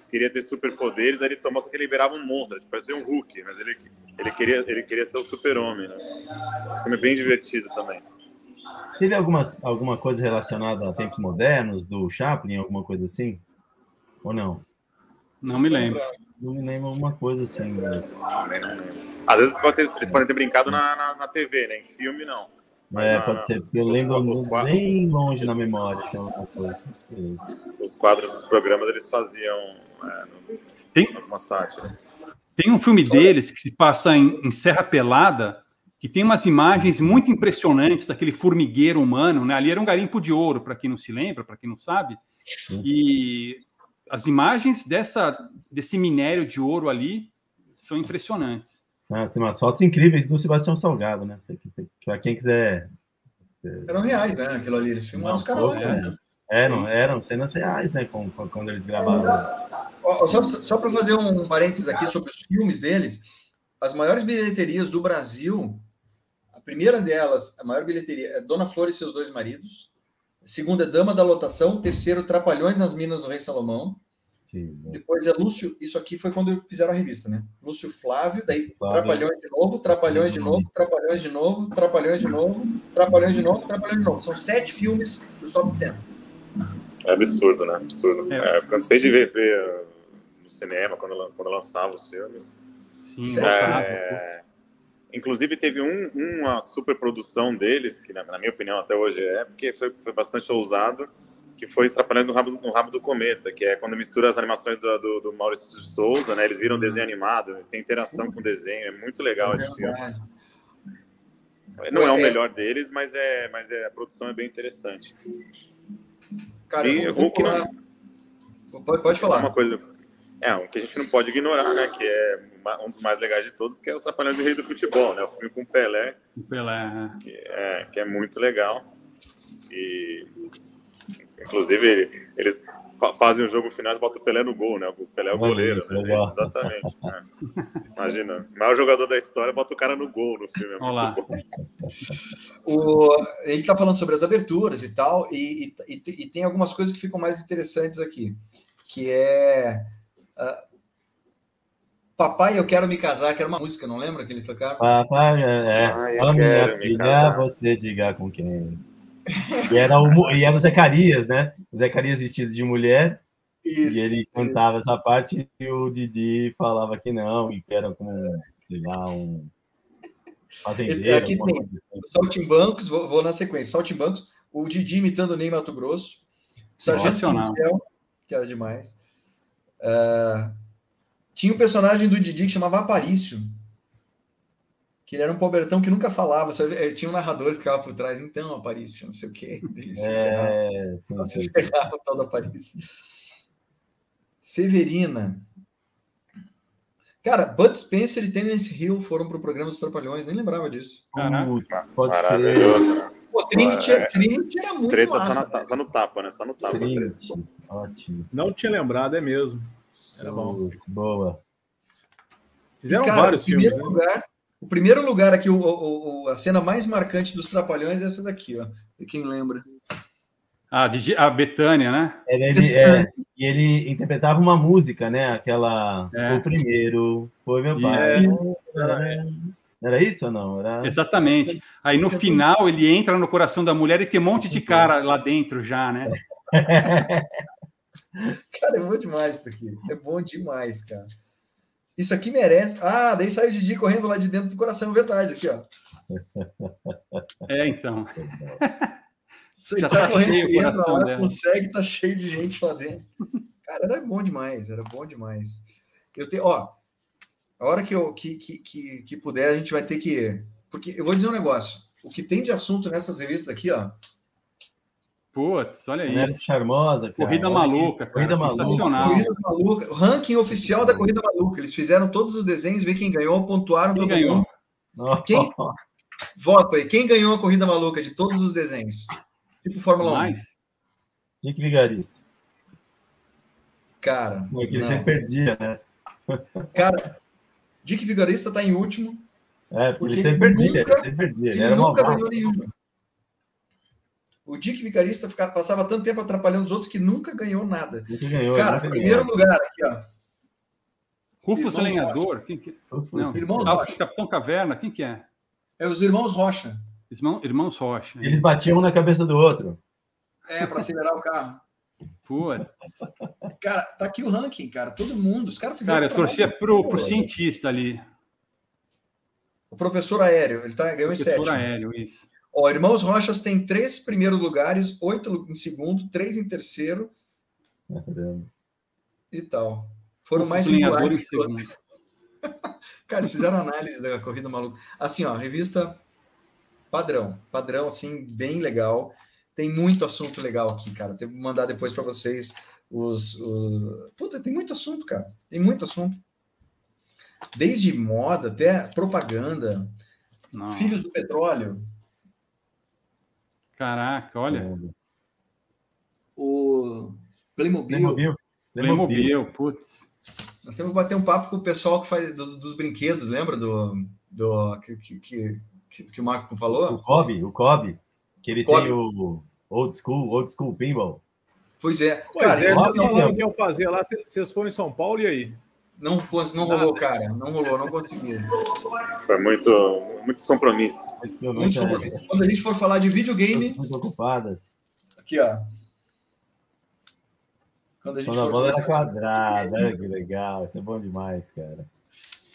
queria ter superpoderes, aí ele tomou só que ele liberava um monstro, tipo, parecia um Hulk, mas ele, ele, queria, ele queria ser o super-homem, né? Isso é bem divertido também. Teve alguma, alguma coisa relacionada a tempos modernos, do Chaplin, alguma coisa assim? Ou não? Não me lembro. Não me lembro alguma coisa assim. Né? Às vezes pode ter, eles podem ter brincado na, na, na TV, né? Em filme, não. Mas é, pode ser, porque eu lembro bem longe na memória, é. Os quadros dos programas eles faziam é, tem, algumas sátiras. Tem um filme deles que se passa em, em Serra Pelada, que tem umas imagens muito impressionantes daquele formigueiro humano, né? Ali era um garimpo de ouro, para quem não se lembra, para quem não sabe. E as imagens dessa, desse minério de ouro ali são impressionantes. Ah, tem umas fotos incríveis do Sebastião Salgado, né? Para quem quiser. Eram reais, né? Aquilo ali, eles filmaram os caras. Né? Eram, eram cenas reais, né? Com, com, quando eles gravaram. Só, só para fazer um parênteses aqui sobre os filmes deles, as maiores bilheterias do Brasil a primeira delas, a maior bilheteria, é Dona Flor e seus dois maridos. A segunda é Dama da Lotação. Terceiro, Trapalhões nas Minas do Rei Salomão. Sim, Depois é Lúcio, isso aqui foi quando fizeram a revista, né? Lúcio Flávio, daí Flávio. Trapalhões de novo, Trapalhões de novo, Trapalhões de novo, Trapalhões de novo, Trapalhões de novo, Trapalhões de novo. São sete filmes dos top 10. É absurdo, né? Absurdo. É. É, cansei de ver, ver uh, no cinema quando, quando lançava os filmes. Sim, é, Inclusive, teve um, uma superprodução deles, que na, na, minha opinião até hoje é, porque foi, foi bastante ousado, que foi Estrapalhões no Rabo, no Rabo do Cometa, que é quando mistura as animações do, do, do Maurício de Souza, né? Eles viram desenho animado, tem interação com desenho, é muito legal esse filme. Não é o melhor deles, mas, é, mas é, a produção é bem interessante. Cara, e o que não... Pode, pode falar. Uma coisa, é, um que a gente não pode ignorar, né? Que é um dos mais legais de todos, que é Os Trapalhões do Rei do Futebol, né? O filme com Pelé. Pelé, é. Que é, que é muito legal. E, inclusive, eles fazem o jogo final e botam o Pelé no gol, né? O Pelé é o goleiro, né? Exatamente. Né? Imagina, o maior jogador da história bota o cara no gol no filme. É Olá. O, ele está falando sobre as aberturas e tal, e, e, e, tem algumas coisas que ficam mais interessantes aqui, que é uh, Papai, eu quero me casar, que era uma música, não lembra que eles tocaram? Papai, é. Ai, a minha filha, você diga com quem. E era, o, e era o Zacarias, né? O Zacarias vestido de mulher. Isso, e ele cantava essa parte e o Didi falava que não, e que era como, sei lá, um fazendeiro. Aqui tem assim. Saltimbancos, vou, vou na sequência. Saltimbancos, o Didi imitando o Ney Mato Grosso. Sargento Pincel, que era demais. Uh, tinha um personagem do Didi que chamava Aparício. Que ele era um pobertão que nunca falava. Só, tinha um narrador que ficava por trás. Então, Aparício, não sei o quê. Ele se é, ferrava. se ferrava o tal do Aparício. Severina. Cara, Bud Spencer e Terence Hill foram pro programa dos Trapalhões. Nem lembrava disso. Caraca. Pode Maravilhoso. Né? Pô, Trinity, é, Trinity era muito treta massa. Só, na, só no tapa, né? Só no tapa. Ótimo. Não tinha lembrado, é mesmo. Era bom. Boa. Fizeram cara, vários filmes. Né? O primeiro lugar aqui, o, o, a cena mais marcante dos Trapalhões é essa daqui, ó. E quem lembra? Ah, a Betânia, né? Ele, é, e ele interpretava uma música, né? Aquela. É. O primeiro foi meu pai. É. Era isso ou não? Era... Exatamente. Aí no final ele entra no coração da mulher e tem um monte de cara lá dentro já, né? Cara, é bom demais isso aqui. É bom demais, cara. Isso aqui merece. Ah, daí sai o Didi correndo lá de dentro do coração, verdade, aqui, ó. É, então. Você Já sai tá correndo, entra lá, dela. consegue, tá cheio de gente lá dentro. Cara, era bom demais, era bom demais. Eu tenho, ó, a hora que, eu, que, que, que, que puder, a gente vai ter que. Porque eu vou dizer um negócio. O que tem de assunto nessas revistas aqui, ó, Putz, olha aí. charmosa, cara. Corrida maluca, cara. Corrida maluca. Corrida maluca. O ranking oficial da corrida maluca. Eles fizeram todos os desenhos, ver quem ganhou, pontuaram quem todo ganhou? mundo. Quem? Voto aí. Quem ganhou a corrida maluca de todos os desenhos? Tipo Fórmula Mais. 1. Dick Vigarista. Cara. Porque ele sempre perdia, né? Cara, Dick Vigarista tá em último. É, porque, porque ele sempre perdia. Nunca, ele sempre perdia. Ele, ele nunca ganhou nenhuma. O Dick Vigarista ficava, passava tanto tempo atrapalhando os outros que nunca ganhou nada. Ganhou, Cara, primeiro ganhou. lugar aqui, ó. Rufus Lenhador? Quem que... Não, irmãos Rocha. Capitão Caverna, quem que é? É os irmãos Rocha. Irmão, irmãos Rocha. Eles batiam um na cabeça do outro. É, para acelerar o carro. Putz. Cara, tá aqui o ranking, cara. Todo mundo. Os caras fizeram. Cara, eu torcia pro, pro cientista ali. O professor aéreo, ele tá, ganhou em sétimo. Professor aéreo, isso. Ó, Irmãos Rochas tem três primeiros lugares, oito em segundo, três em terceiro. E tal. foram mais regulares que todos. Cara, eles fizeram análise da corrida maluca. Assim, ó, revista padrão, padrão, assim, bem legal. Tem muito assunto legal aqui, cara. Tenho que mandar depois para vocês os, os. Puta, tem muito assunto, cara. Tem muito assunto. Desde moda até propaganda. Não. Filhos do petróleo. Caraca, olha. O Playmobil. Playmobil, Playmobil putz. Nós temos que bater um papo com o pessoal que faz do, dos brinquedos, lembra do, do que, que, que, que o Marco falou? O Kobe, o Kobe, que ele Kobe. tem o Old School, Old School Pinball. Pois é. Pois cara, é, vocês falaram que iam fazer lá, vocês foram em São Paulo e aí? Não, não rolou, cara. Não rolou, não consegui. Foi muito, muitos compromissos. Muitos compromissos. Quando a gente for falar de videogame. Muito ocupadas. Aqui, ó. Quando a, gente Quando a bola era quadrada, né? que legal. Isso é bom demais, cara.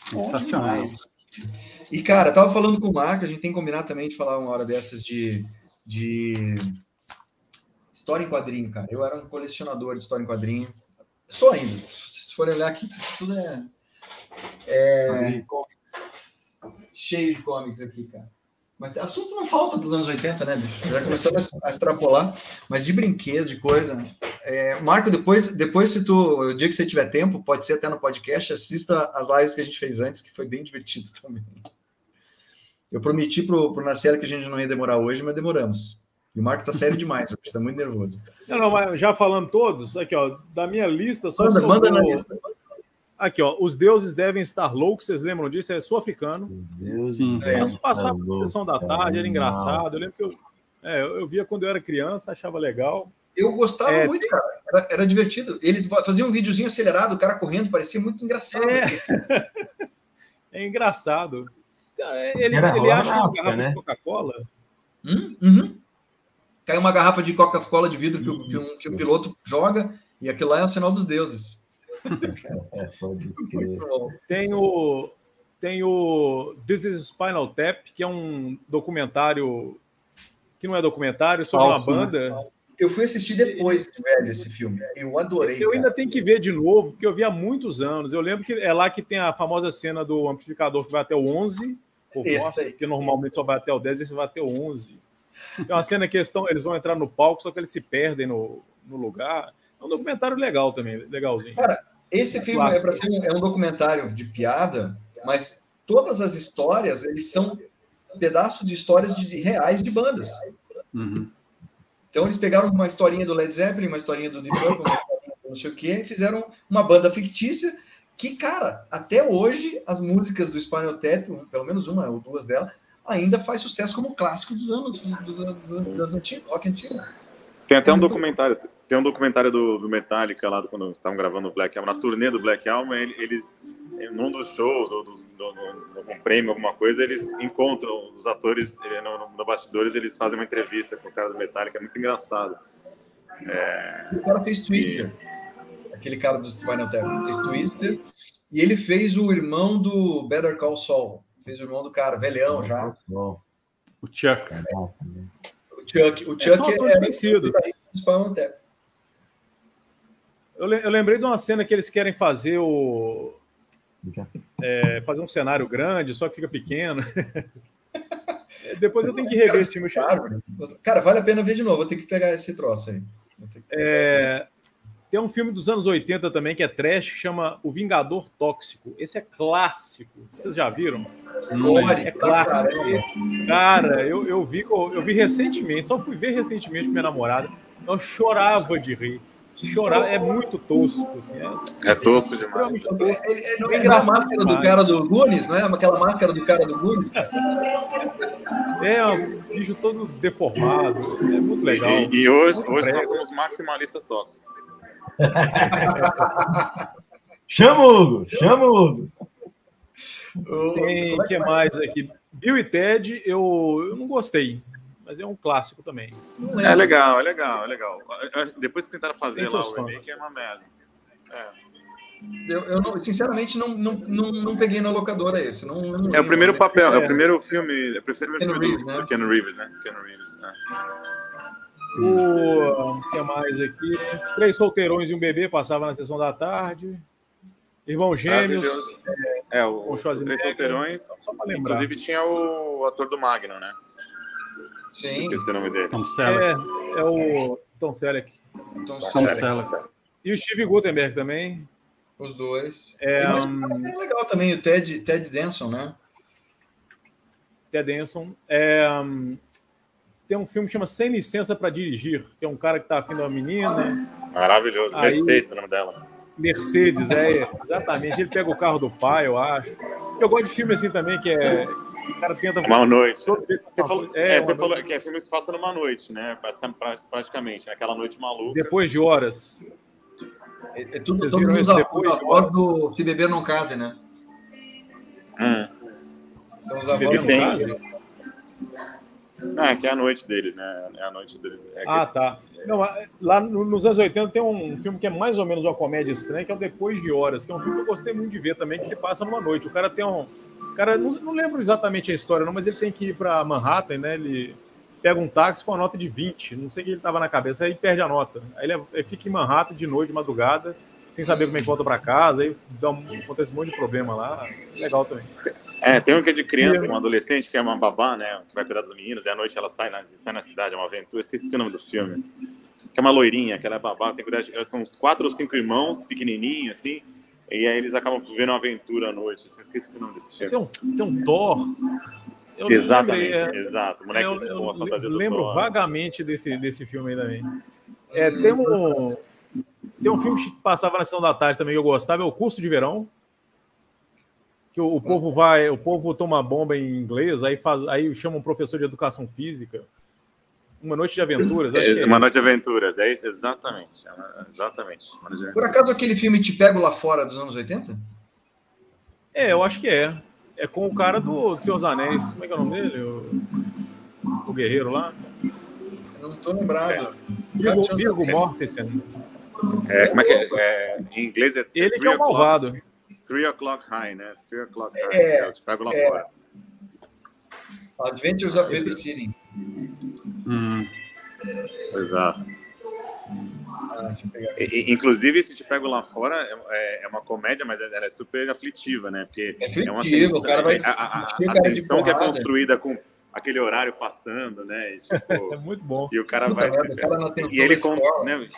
Sensacional. E, cara, tava falando com o Marco, a gente tem que combinar também de falar uma hora dessas de, de história em quadrinho, cara. Eu era um colecionador de história em quadrinho. Sou ainda. Se forem olhar aqui, tudo é, é cheio de cómics aqui, cara. Mas assunto não falta dos anos 80, né, bicho? Já começamos a extrapolar, mas de brinquedo, de coisa. É, Marco, depois, depois, se tu, o dia que você tiver tempo, pode ser até no podcast, assista as lives que a gente fez antes, que foi bem divertido também. Eu prometi pro, pro Narcelo que a gente não ia demorar hoje, mas demoramos. E o Marco tá sério demais, hoje tá muito nervoso. Não, não, mas já falando todos, aqui, ó, da minha lista, só manda, manda na lista. Aqui, ó, os deuses devem estar loucos, vocês lembram disso? É sul-africano. Sim. É, Posso passar a sessão da tarde, era engraçado. Eu lembro que eu, é, eu via quando eu era criança, achava legal. Eu gostava é, muito, cara. Era, era, divertido. Eles faziam um videozinho acelerado, o cara correndo, parecia muito engraçado. É, é engraçado. Ele, ele acha uma garrafa né? de Coca-Cola. Hum? Uhum. Cai uma garrafa de Coca-Cola de vidro que o, que, um, que o piloto joga, e aquilo lá é o sinal dos deuses. tem o tem o This is Spinal Tap, que é um documentário que não é documentário sobre Falso, uma banda. Né? Eu fui assistir depois de velho esse filme. Eu adorei. Eu cara. ainda tenho que ver de novo, porque eu vi há muitos anos. Eu lembro que é lá que tem a famosa cena do amplificador que vai até o 11, por nossa, que normalmente só vai até o 10, esse vai até o 11. É uma cena que eles, estão, eles vão entrar no palco, só que eles se perdem no, no lugar. É um documentário legal também, legalzinho. Cara, esse filme é para ser um, é um documentário de piada, mas todas as histórias eles são pedaços de histórias de, de reais de bandas. Uhum. Então eles pegaram uma historinha do Led Zeppelin, uma historinha do Deep Purple, não sei o que, e fizeram uma banda fictícia que, cara, até hoje as músicas do Spinal Tap, pelo menos uma ou duas delas, ainda faz sucesso como clássico dos anos dos, das antigas, rock antigo. Tem até um documentário, tem um documentário do, do Metallica lá quando estavam gravando o Black Album, na turnê do Black Album, eles, num dos shows ou dos, do, no, algum prêmio, alguma coisa, eles encontram os atores no, no, no bastidores, eles fazem uma entrevista com os caras do Metallica, é muito engraçado. É, o cara fez Twister, e... aquele cara do Spinal Tap, fez Twister, e ele fez o irmão do Better Call Saul, fez o irmão do cara, velhão já. O Chuck. O Chuck, o Chuck é, é conhecido. Eu, eu lembrei de uma cena que eles querem fazer o. É, fazer um cenário grande, só que fica pequeno. Depois eu tenho que rever esse filme. Cara, vale a pena ver de novo. Eu tenho que pegar esse troço aí. É, tem um filme dos anos 80 também que é trash, que chama O Vingador Tóxico. Esse é clássico. Vocês já viram? Não, é clássico. Esse, cara, eu, eu, vi, eu vi recentemente, só fui ver recentemente com minha namorada. Eu chorava de rir. Chorava, é muito tosco. Assim, é, é tosco demais. Tosco. É, é, não é, é a máscara demais. do cara do Gunis, não é? Aquela máscara do cara do Gunis? É, um bicho todo deformado. É muito legal. E, e hoje, hoje nós somos maximalistas tóxicos. chama o Hugo, chama o Hugo. Tem que mais aqui? Bill e Ted, eu, eu não gostei, mas é um clássico também. É legal, é legal, é legal. Depois que tentaram fazer lá o remake, é uma merda. É. Eu, eu não, sinceramente não, não, não, não, peguei na locadora esse. Não, não é o primeiro papel, é. é. o primeiro filme, é o primeiro filme Reeves, do, né? do Ken Reeves, né? Ken Reeves. É. O que mais aqui? Três solteirões e um bebê passava na sessão da tarde. Irmão Gêmeos. É, é o, o Três Solteirões. Inclusive tinha o ator do Magnum, né? Sim. Esqueci o nome dele. Tom Selleck. É, é o Tom Selleck. Tom Selleck. E o Steve Gutenberg também. Os dois. É, um... é legal também, o Ted, Ted Denson, né? Ted Denson. É, um... Tem um filme que chama Sem Licença para Dirigir, que é um cara que tá afim de uma menina. Maravilhoso. Aí... Mercedes, o nome dela. Mercedes, é, exatamente. Ele pega o carro do pai, eu acho. Eu gosto de filme assim também, que é. O cara tenta. Uma noite. Você falou, é, é, você falou que é filme que se passa numa noite, né? Praticamente, aquela noite maluca. Depois de horas. É, é tudo, Vocês todo mundo depois de horas. do Se Beber Não Case, né? Hum. São os avós do case. Ah, é que é a noite deles, né? É a noite deles. É ah, tá. Não, lá nos anos 80 tem um filme que é mais ou menos uma comédia estranha, que é o Depois de Horas, que é um filme que eu gostei muito de ver também, que se passa numa noite. O cara tem um. O cara, não, não lembro exatamente a história, não, mas ele tem que ir para Manhattan, né? Ele pega um táxi com a nota de 20. Não sei o que ele tava na cabeça, aí perde a nota. Aí ele, ele fica em Manhattan de noite, de madrugada, sem saber como é que volta para casa, aí dá um, acontece um monte de problema lá. Legal também. É, tem um que é de criança, um adolescente que é uma babá, né? Que vai cuidar dos meninos, e à noite ela sai na, sai na cidade, é uma aventura. Esqueci o nome do filme. Que é uma loirinha, que ela é babá, tem que cuidar de. São uns quatro ou cinco irmãos, pequenininhos, assim. E aí eles acabam vivendo uma aventura à noite. Assim, esqueci o nome desse filme. Tem um, tem um Thor. Eu Exatamente, lembrei, é, exato. moleque eu, eu, eu lembro Thor. vagamente desse, desse filme aí também. É, tem um. Tem um filme que passava na sessão da tarde também que eu gostava, é o Curso de Verão que o, o, povo vai, o povo toma bomba em inglês, aí faz, aí chama um professor de educação física. Uma noite de aventuras. É, é uma noite de aventuras, é isso, exatamente. É exatamente. Por acaso aquele filme Te Pego Lá Fora dos anos 80? É, eu acho que é. É com o cara do, do Senhor dos Anéis. Como é que é o nome dele? O, o guerreiro lá? Eu não estou lembrado. É. Viggo, Viggo Mortensen. É, como é que é? é em inglês é. Ele que é o malvado. Three O'Clock High, né? Three O'Clock High. É, é, eu te pego lá é. fora. Adventures of Babysitting. Hum. Exato. Ah, inclusive, se te pego lá fora, é, é, uma comédia, mas ela é super aflitiva, né? Porque é aflitiva, é uma tensão, o cara vai. A, a, a, a tensão que é construída com aquele horário passando, né? E, tipo, é muito bom. E o cara Puta vai. Merda, cara e ele, con né,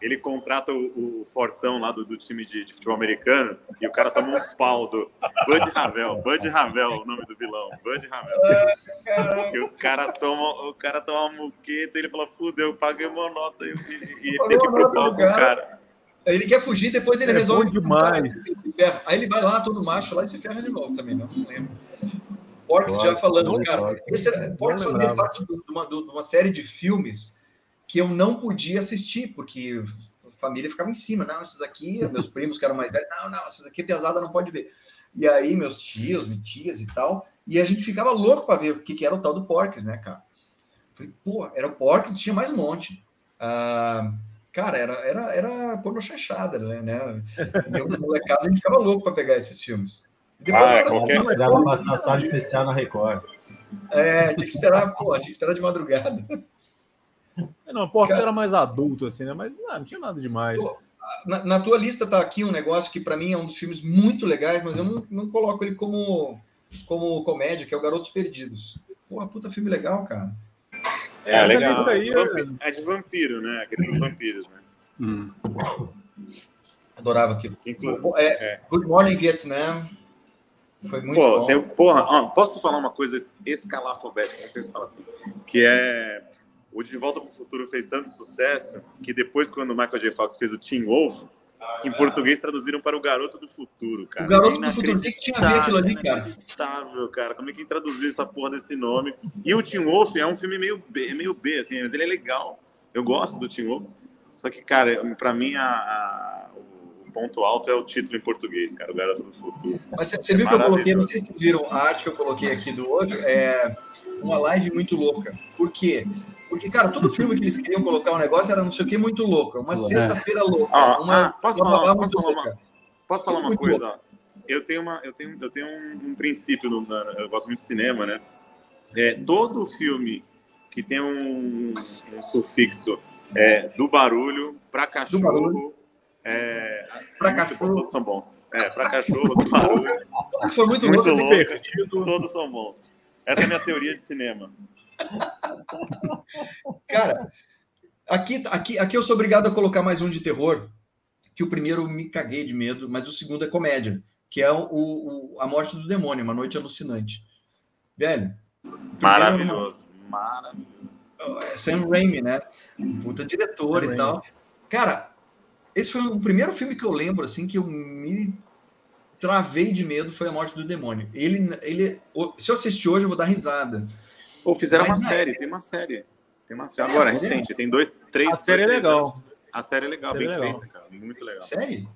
ele contrata o, o, Fortão lá do, do time de, de, futebol americano e o cara toma um pau do Bud Ravel. Bud Ravel é o nome do vilão. Bud Ravel. e o cara toma, o cara toma uma muqueta e ele fala: fudeu, paguei uma nota e, e, e tem que ir pro pau com o cara. Ele quer fugir, depois ele é resolve. demais. Aí ele vai lá, todo macho, lá e se ferra de novo também, não, não lembro. Porks já falamos, cara. Esse era, Porks fazia parte de uma, de uma série de filmes que eu não podia assistir, porque a família ficava em cima. Não, esses aqui, meus primos que eram mais velhos, não, não, esses aqui é pesada, não pode ver. E aí, meus tios, minhas tias e tal, e a gente ficava louco para ver o que, que era o tal do Porks, né, cara? Falei, pô, era o Porks, tinha mais um monte. Ah, cara, era, era, era porno chanchada, né? E eu, molecada, a gente ficava louco para pegar esses filmes. Depois ah, é, qualquer... Dava passar sala especial na Record. É, tinha que esperar, pô, tinha que esperar de madrugada. É, não, Porcos era mais adulto, assim, né? Mas não, não tinha nada demais. Pô, na, na, tua lista tá aqui um negócio que para mim é um dos filmes muito legais, mas eu não, não coloco ele como, como comédia, que é o Garotos Perdidos. Porra, puta filme legal, cara. É, é legal. Aí, é... é de vampiro, né? Aquele dos vampiros, né? Hum. Adorava aquilo. É, é. Good Morning Vietnam. Foi muito Pô, bom. Tem, porra, ó, posso falar uma coisa escalafobética, vocês falam assim, que é o De Volta para o Futuro fez tanto sucesso que depois, quando o Michael J. Fox fez o Teen Wolf, em português traduziram para o Garoto do Futuro, cara. O Garoto do Futuro, o que, tinha a ver aquilo ali, cara? Inacreditável, cara. Como é que traduziu essa porra desse nome? E o Teen Wolf é um filme meio B, meio B assim, mas ele é legal. Eu gosto do Teen Wolf. Só que, cara, para mim, a, a, ponto alto é o título em português, cara, o Garoto do Futuro. Mas você, viu que eu coloquei, não sei se vocês viram a arte que eu coloquei aqui do outro, é uma live muito louca. Por quê? Porque, cara, todo filme que eles queriam colocar um negócio era não sei o que muito louco. Uma é. sexta-feira louca. Ah, uma, ah, posso, uma falar, posso, falar uma, posso falar uma coisa? Eu tenho, uma, eu tenho, eu tenho um, um princípio, no, eu gosto muito de cinema, né? É, todo filme que tem um, um sufixo é, do barulho para cachorro É, para cachorro. Todos são bons. É, para cachorro, claro. Foi muito, muito louco. louco. Todos são bons. Essa é a minha teoria de cinema. Cara, aqui, aqui, aqui eu sou obrigado a colocar mais um de terror, que o primeiro me caguei de medo, mas o segundo é comédia, que é o, o A Morte do Demônio, Uma Noite Alucinante. Velho. Maravilhoso, é uma... maravilhoso. É Sam Raimi, né? Puta diretor Sam e tal. Cara, esse foi o primeiro filme que eu lembro, assim, que eu me travei de medo, foi A Morte do Demônio. Ele, ele, se eu assistir hoje, eu vou dar risada. Ou fizeram Mas, uma série, é... tem uma série. Tem uma agora, é, recente, tem dois, três. A série é legal. A série é legal, série bem é legal. feita, cara. Muito legal. Série?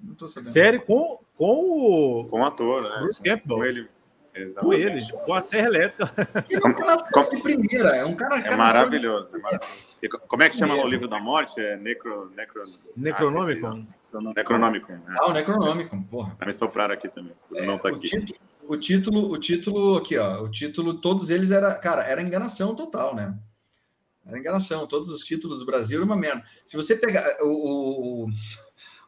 Não tô sabendo. Série com, com o. Com o ator, né? Bruce Campbell. Com ele. Exatamente. Com ele, com a Serra Elétrica. É um cara de primeira, é um cara. É maravilhoso, é maravilhoso. como é que chama o livro da morte? É Necro. necro Necronômico? Ah, Necronômico. Né? Ah, o Necronômico, porra. Vai me soprar aqui também. É, não tá o aqui. Título, o título, o título aqui, ó. O título, todos eles era, cara, era enganação total, né? Era enganação. Todos os títulos do Brasil era uma merda. Se você pegar o, o o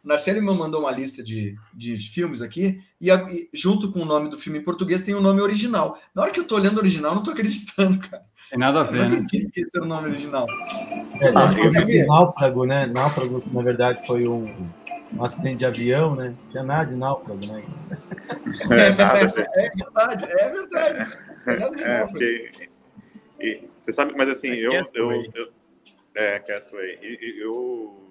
Narcélio me mandou uma lista de, de filmes aqui, e, a, e, junto com o nome do filme em português tem o nome original. Na hora que eu tô olhando o original, não tô acreditando, cara. Tem nada a ver, eu não acredito né? que esse era o nome original. É, ah, eu... Náufrago, né? Náufrago, na verdade, foi um, um acidente de avião, né? Não tinha nada de náufrago, né? É, nada, é verdade, é verdade. É, nada de é, porque, e, você sabe, mas assim, é eu, eu, eu, É, Castaway. Eu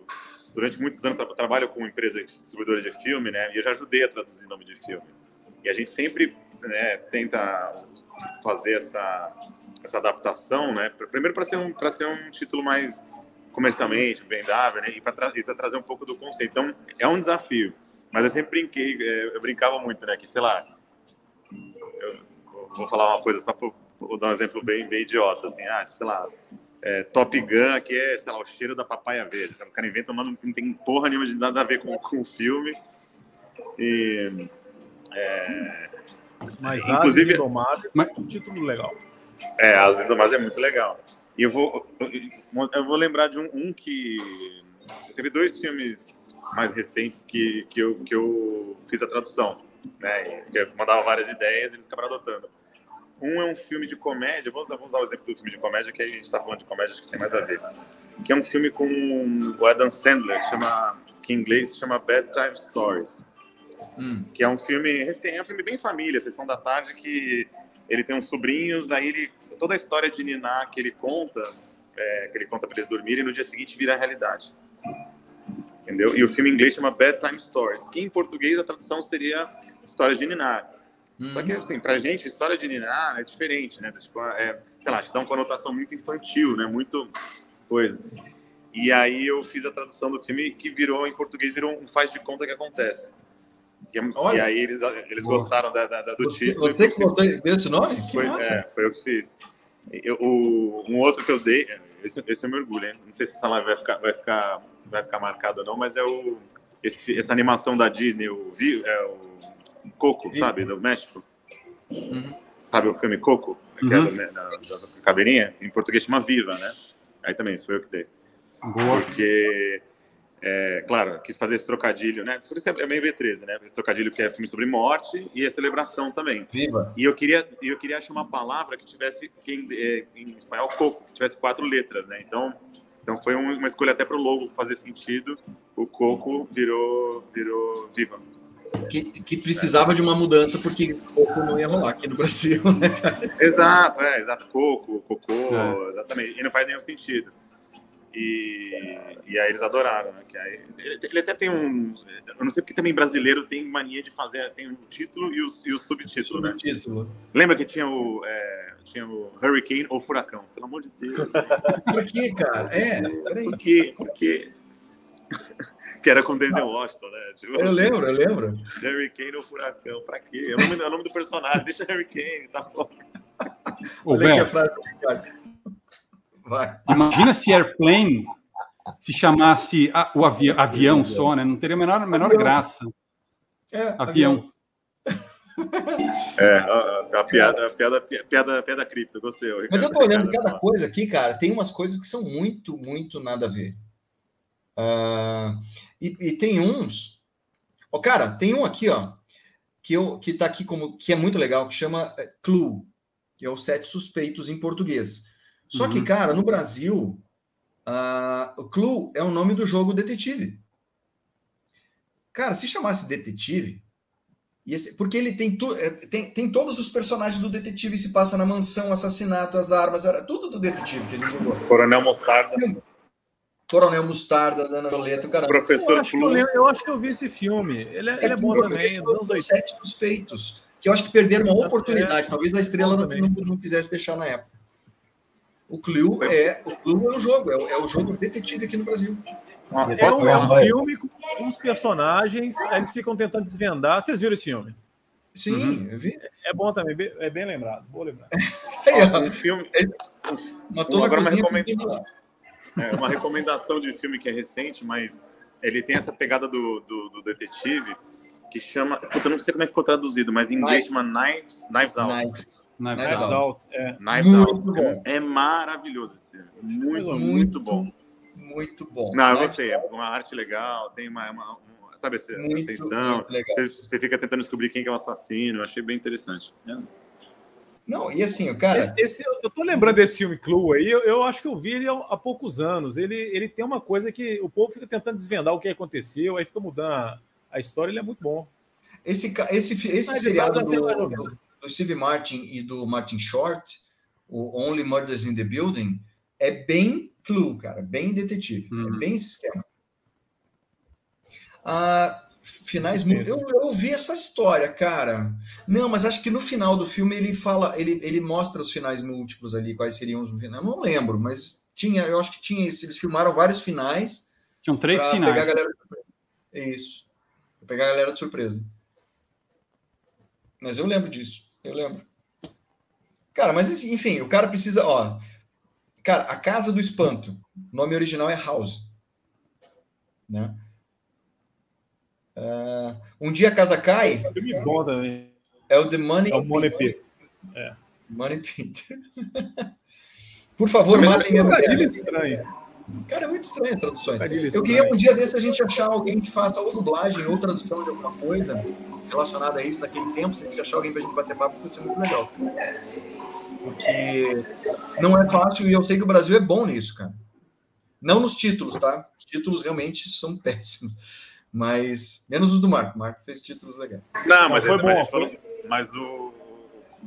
durante muitos anos eu trabalho com empresa distribuidora de filme, né? E eu já ajudei a traduzir nome de filme. E a gente sempre né, tenta fazer essa, essa adaptação, né? Primeiro para ser um para ser um título mais comercialmente vendável, né? E para tra trazer um pouco do conceito. Então é um desafio. Mas eu sempre brinquei, é, eu brincava muito, né? Que sei lá, eu vou falar uma coisa só para dar um exemplo bem, bem idiota, assim, ah, sei lá, é, Top Gun, que é, sei lá, o cheiro da papaya verde. Os caras inventam nome não tem porra nenhuma de nada a ver com, com o filme. E, é, Mas inclusive, Asas Indomáveis é um título legal. É, Asas Indomáveis é muito legal. E eu vou, eu vou lembrar de um, um que... Teve dois filmes mais recentes que, que, eu, que eu fiz a tradução. Né? Que eu mandava várias ideias e eles acabaram adotando. Um é um filme de comédia, vamos vamos usar o exemplo do filme de comédia, que a gente está falando de comédia, acho que tem mais a ver. Que é um filme com o Adam Sandler, que, chama, que em inglês se chama Bedtime Stories. Hum. Que é um filme, é um filme bem família, sessão da tarde, que ele tem uns sobrinhos, aí ele, toda a história de Niná que ele conta, é, que ele conta para eles dormirem, no dia seguinte vira realidade. Entendeu? E o filme em inglês chama Bedtime Stories, que em português a tradução seria Histórias de Niná. Uhum. Só que, assim, pra gente, a história de Niná é diferente, né? Tipo, é, sei lá, acho que dá uma conotação muito infantil, né? Muito coisa. E aí eu fiz a tradução do filme que virou, em português, virou um faz de conta que acontece. E, e aí eles, eles gostaram da, da, do você, título. Você que botou esse nome? Foi, é, foi eu que fiz. Eu, o, um outro que eu dei, esse, esse é meu orgulho, hein? Não sei se essa live vai ficar, vai ficar, vai ficar marcada ou não, mas é o, esse, essa animação da Disney, o, é, o Coco, sabe, do México. Uhum. Sabe o filme Coco, que é uhum. é da, da, da caveirinha? Em português chama Viva, né? Aí também, isso foi eu que dei. Boa. Porque, é, claro, quis fazer esse trocadilho, né? Por isso é meio B13, né? Esse trocadilho que é filme sobre morte e a celebração também. Viva. E eu queria, eu queria achar uma palavra que tivesse, que em, é, em espanhol, coco, que tivesse quatro letras, né? Então, então foi uma escolha até para o logo fazer sentido. O coco virou, virou viva que, que precisava de uma mudança porque coco não ia rolar aqui no Brasil, né? Exato, é, exato, coco, cocô, é. exatamente, e não faz nenhum sentido. E, e aí eles adoraram, né? Que aí, ele, ele, até tem um. Eu não sei porque também brasileiro tem mania de fazer. Tem o título e o, e o subtítulo, né? subtítulo. Lembra que tinha o, é, tinha o Hurricane ou Furacão? Pelo amor de Deus. Por que, cara? É, peraí. Por quê? Porque que era com Denzel Washington, né? Tipo, eu lembro, eu lembro. Harry Kane ou Furacão, pra quê? É o nome, é o nome do personagem, deixa Harry Kane, tá bom. Olha aqui a frase Vai. Imagina se Airplane se chamasse a, o avi, avião só, né? Não teria a menor, menor avião. graça. É, avião. É, a, a, piada, a piada, piada, piada cripto, gostei. Mas eu tô olhando cada coisa aqui, cara, tem umas coisas que são muito, muito nada a ver. Uh, e, e, tem uns. Ó, cara, tem um aqui, ó, que, eu, que tá aqui como que é muito legal, que chama é, Clue, que é o Sete Suspeitos em português. Só uhum. que, cara, no Brasil, uh, o Clue é o nome do jogo detetive. Cara, se chamasse detetive, esse, porque ele tem, tu, é, tem, tem todos os personagens do detetive se passa na mansão, assassinato, as armas, era tudo do detetive que ele jogou. Coronel Mostarda. Coronel Mostarda, Dana Violeta, cara. Professor eu acho, que eu, eu acho que eu vi esse filme. Ele é, é ele é bom também. Os Sete Suspeitos. Que eu acho que perderam uma oportunidade. Talvez a estrela não, não, não, quisesse deixar na época. O Clue é o, Clue é o jogo, é o, é o jogo detetive aqui no Brasil. É um, é um filme com uns personagens, eles ficam tentando desvendar. Vocês viram esse filme? Sim, uhum. eu vi. É bom também, é bem lembrado. Vou lembrar. é, um filme. Matou agora uma recomendação. É uma recomendação de filme que é recente, mas ele tem essa pegada do, do, do detetive que chama. Puta, eu não sei como é que ficou traduzido, mas em inglês chama Knives, Knives Out. Knives, Knives, Knives Out. Out. É. Knives muito Out. Bom. É, maravilhoso esse filme. Muito, muito, muito bom. Muito bom. Não, eu gostei. É uma arte legal, tem uma, uma, uma sabe, essa muito, atenção. Muito você, você, fica tentando descobrir quem é o assassino. Eu achei bem interessante. É. Não, e assim, cara. Esse, eu tô lembrando desse filme Clue aí, eu, eu, acho que eu vi ele há, poucos anos. Ele, ele tem uma coisa que o povo fica tentando desvendar o que aconteceu, aí fica mudando a, a história, ele é muito bom. Esse, esse, esse seriado do, do, do, Steve Martin e do Martin Short, o Only Murders in the Building, é bem Clue, cara, bem detetive, é uhum. é bem esquema. Ah, Finais eu, eu ouvi essa história, cara. Não, mas acho que no final do filme ele fala, ele, ele mostra os finais múltiplos ali, quais seriam os finais. Eu não lembro, mas tinha, eu acho que tinha isso. Eles filmaram vários finais. Tinham três finais. Pegar a galera... Isso. Pra pegar a galera de surpresa. Mas eu lembro disso. Eu lembro. Cara, mas enfim, o cara precisa, ó. Cara, a Casa do Espanto. O nome original é House. Né? Uh, um dia a casa cai. É filme bom também. É o The Money, é o Money Pit. É. Money Pit. Por favor, matem minha mulher. estranho. Cara, é muito estranho as traduções. Eu queria um dia desse a gente achar alguém que faça ou dublagem ou tradução de alguma coisa relacionada a isso naquele tempo. Se a gente achar alguém pra gente bater papo, vai ser muito legal. Porque não é fácil e eu sei que o Brasil é bom nisso, cara. Não nos títulos, tá? Os títulos realmente são péssimos. Mas menos os do Marco. O Marco fez títulos legais. Não, mas, foi bom, falou, mas o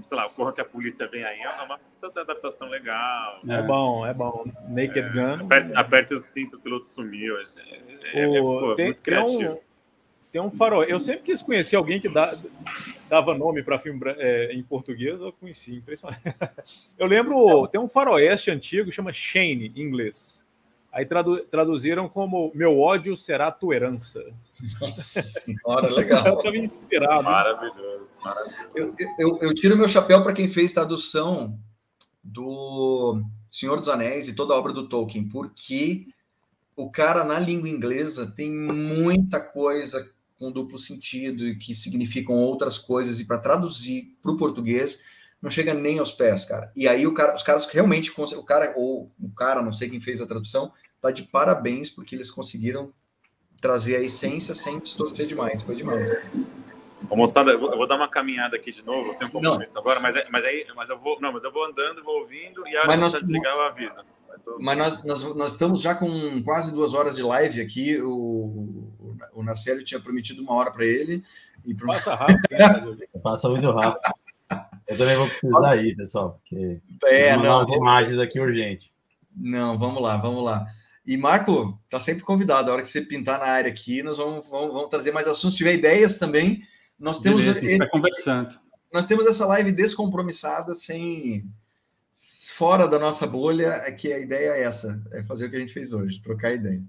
sei lá, o Corra que a polícia vem aí é uma adaptação legal. É, é bom, é bom. Naked é, Gun. Aperte, aperte os cintos, o piloto sumiu. É, é, é pô, tem, muito criativo. Tem um, tem um farol. Eu sempre quis conhecer alguém que dá, dava nome para filme é, em português, eu conheci, impressionante. Eu lembro, tem um faroeste antigo, chama Shane, em inglês. Aí tradu traduziram como Meu ódio será tua herança. Nossa senhora, legal. Eu estava inspirado. Maravilhoso. maravilhoso. Eu, eu, eu, tiro meu chapéu para quem fez tradução do Senhor dos Anéis e toda a obra do Tolkien, porque o cara na língua inglesa tem muita coisa com duplo sentido e que significam outras coisas, e para traduzir para o português não chega nem aos pés, cara. E aí o cara, os caras realmente, o cara, ou o cara, não sei quem fez a tradução, tá de parabéns, porque eles conseguiram trazer a essência sem distorcer demais. Foi demais. Ô, moçada, eu vou, eu vou, dar uma caminhada aqui de novo, eu tenho um compromisso não. agora, mas, é, mas, aí, mas eu vou. Não, mas eu vou andando, vou ouvindo, e a hora que desligar, eu aviso. Mas, tô... mas nós, nós, nós, estamos já com quase duas horas de live aqui. O, o Narcélio tinha prometido uma hora para ele. E pro... Passa rápido. Né? Passa muito rápido. Eu também vou precisar ir, pessoal, porque é, não, vou... imagens aqui urgente. Não, vamos lá, vamos lá. E Marco, tá sempre convidado. A hora que você pintar na área aqui, nós vamos, vamos, vamos trazer mais assuntos. Se tiver ideias também, nós temos Beleza, esse, tá conversando. Nós temos essa live descompromissada, sem fora da nossa bolha, é que a ideia é essa, é fazer o que a gente fez hoje, trocar ideia.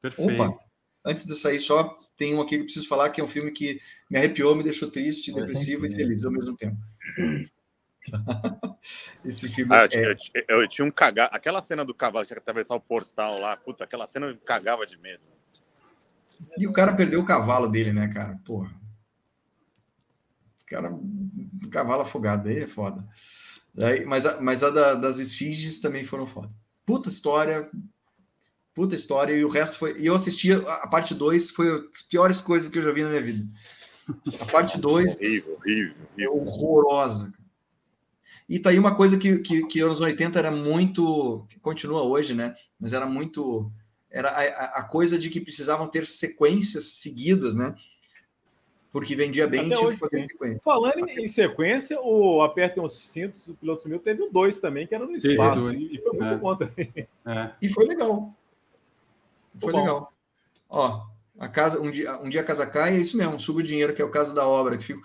Perfeito. Opa, antes de sair só, tem um aqui que eu preciso falar, que é um filme que me arrepiou, me deixou triste, depressivo e feliz ao mesmo tempo. Esse filme ah, eu, é... eu, eu, tinha um cagar. Aquela cena do cavalo que tinha que atravessar o portal lá, puta, aquela cena eu cagava de medo. E o cara perdeu o cavalo dele, né, cara? Porra. O cara, um cavalo afogado, aí é foda. Aí, mas a, mas a da, das esfinges também foram foda. Puta história. puta história, e o resto foi. E eu assisti a parte 2, foi as piores coisas que eu já vi na minha vida. A parte 2 horrível, horrível, é horrorosa. E tá aí uma coisa que, que, que anos 80 era muito. que continua hoje, né? Mas era muito. Era a, a coisa de que precisavam ter sequências seguidas, né? porque vendia bem tinha que fazer sequência. Falando em, sequência, o Apertem os Cintos, o Piloto Sumiu, teve o dois também, que era no espaço, e, foi muito é. bom também. É. E foi legal. Foi bom. legal. Ó, a casa, um dia, um dia a casa cai, é isso mesmo, suga o dinheiro, que é o caso da obra, que fica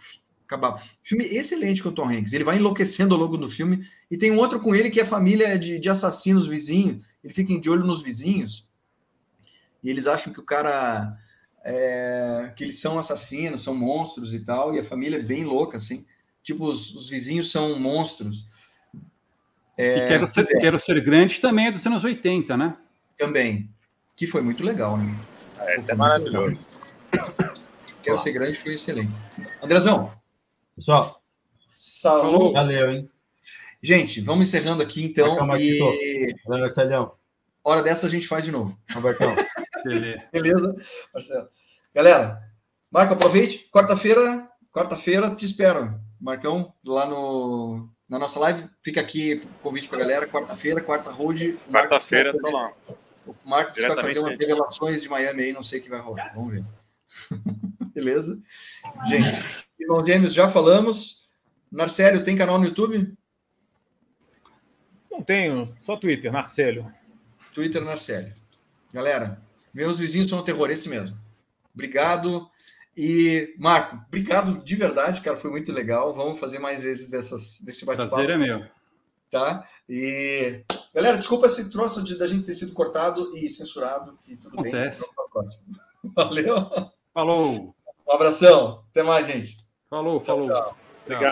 acabar. Filme excelente com o Tom Hanks. Ele vai enlouquecendo ao longo do filme. E tem um outro com ele que é família de, de assassinos vizinhos. Ele fica de olho nos vizinhos. E eles acham que o cara é, que eles são assassinos, são monstros e tal, e a família é bem louca, assim. Tipo, os, os vizinhos são monstros. É, e Quero ser, é. Quero ser Grande também é dos anos 80, né? Também. Que foi muito legal, né? Ah, esse é maravilhoso. Quero ser Grande foi excelente. Andrezão. Pessoal. Saúde. Valeu, hein? Gente, vamos encerrando aqui, então. E... Valeu, Marcelão. Hora dessa a gente faz de novo. Robertão. Beleza. Beleza, Marcelo. Galera, Marco, aproveite. Quarta-feira, quarta-feira te espero. Marcão, lá no, na nossa live. Fica aqui convite para a galera. Quarta-feira, quarta road. Quarta-feira, tô lá. O Marcos vai fazer umas revelações de Miami aí, não sei o que vai rolar. Vamos ver. Beleza? Gente, irmãos gêmeos, já falamos. Marcelo, tem canal no YouTube? Não tenho, só Twitter, Marcelo. Twitter, Marcelo. Galera, meus vizinhos são um terror, esse mesmo. Obrigado. E, Marco, obrigado de verdade, cara. Foi muito legal. Vamos fazer mais vezes dessas, desse bate-papo. Prazer é meu. Tá? E, galera, desculpa esse troço de, da gente ter sido cortado e censurado. E tudo Acontece. bem. Valeu. Falou. Um abração. Até mais, gente. Falou, falou. Tchau, tchau. Obrigado.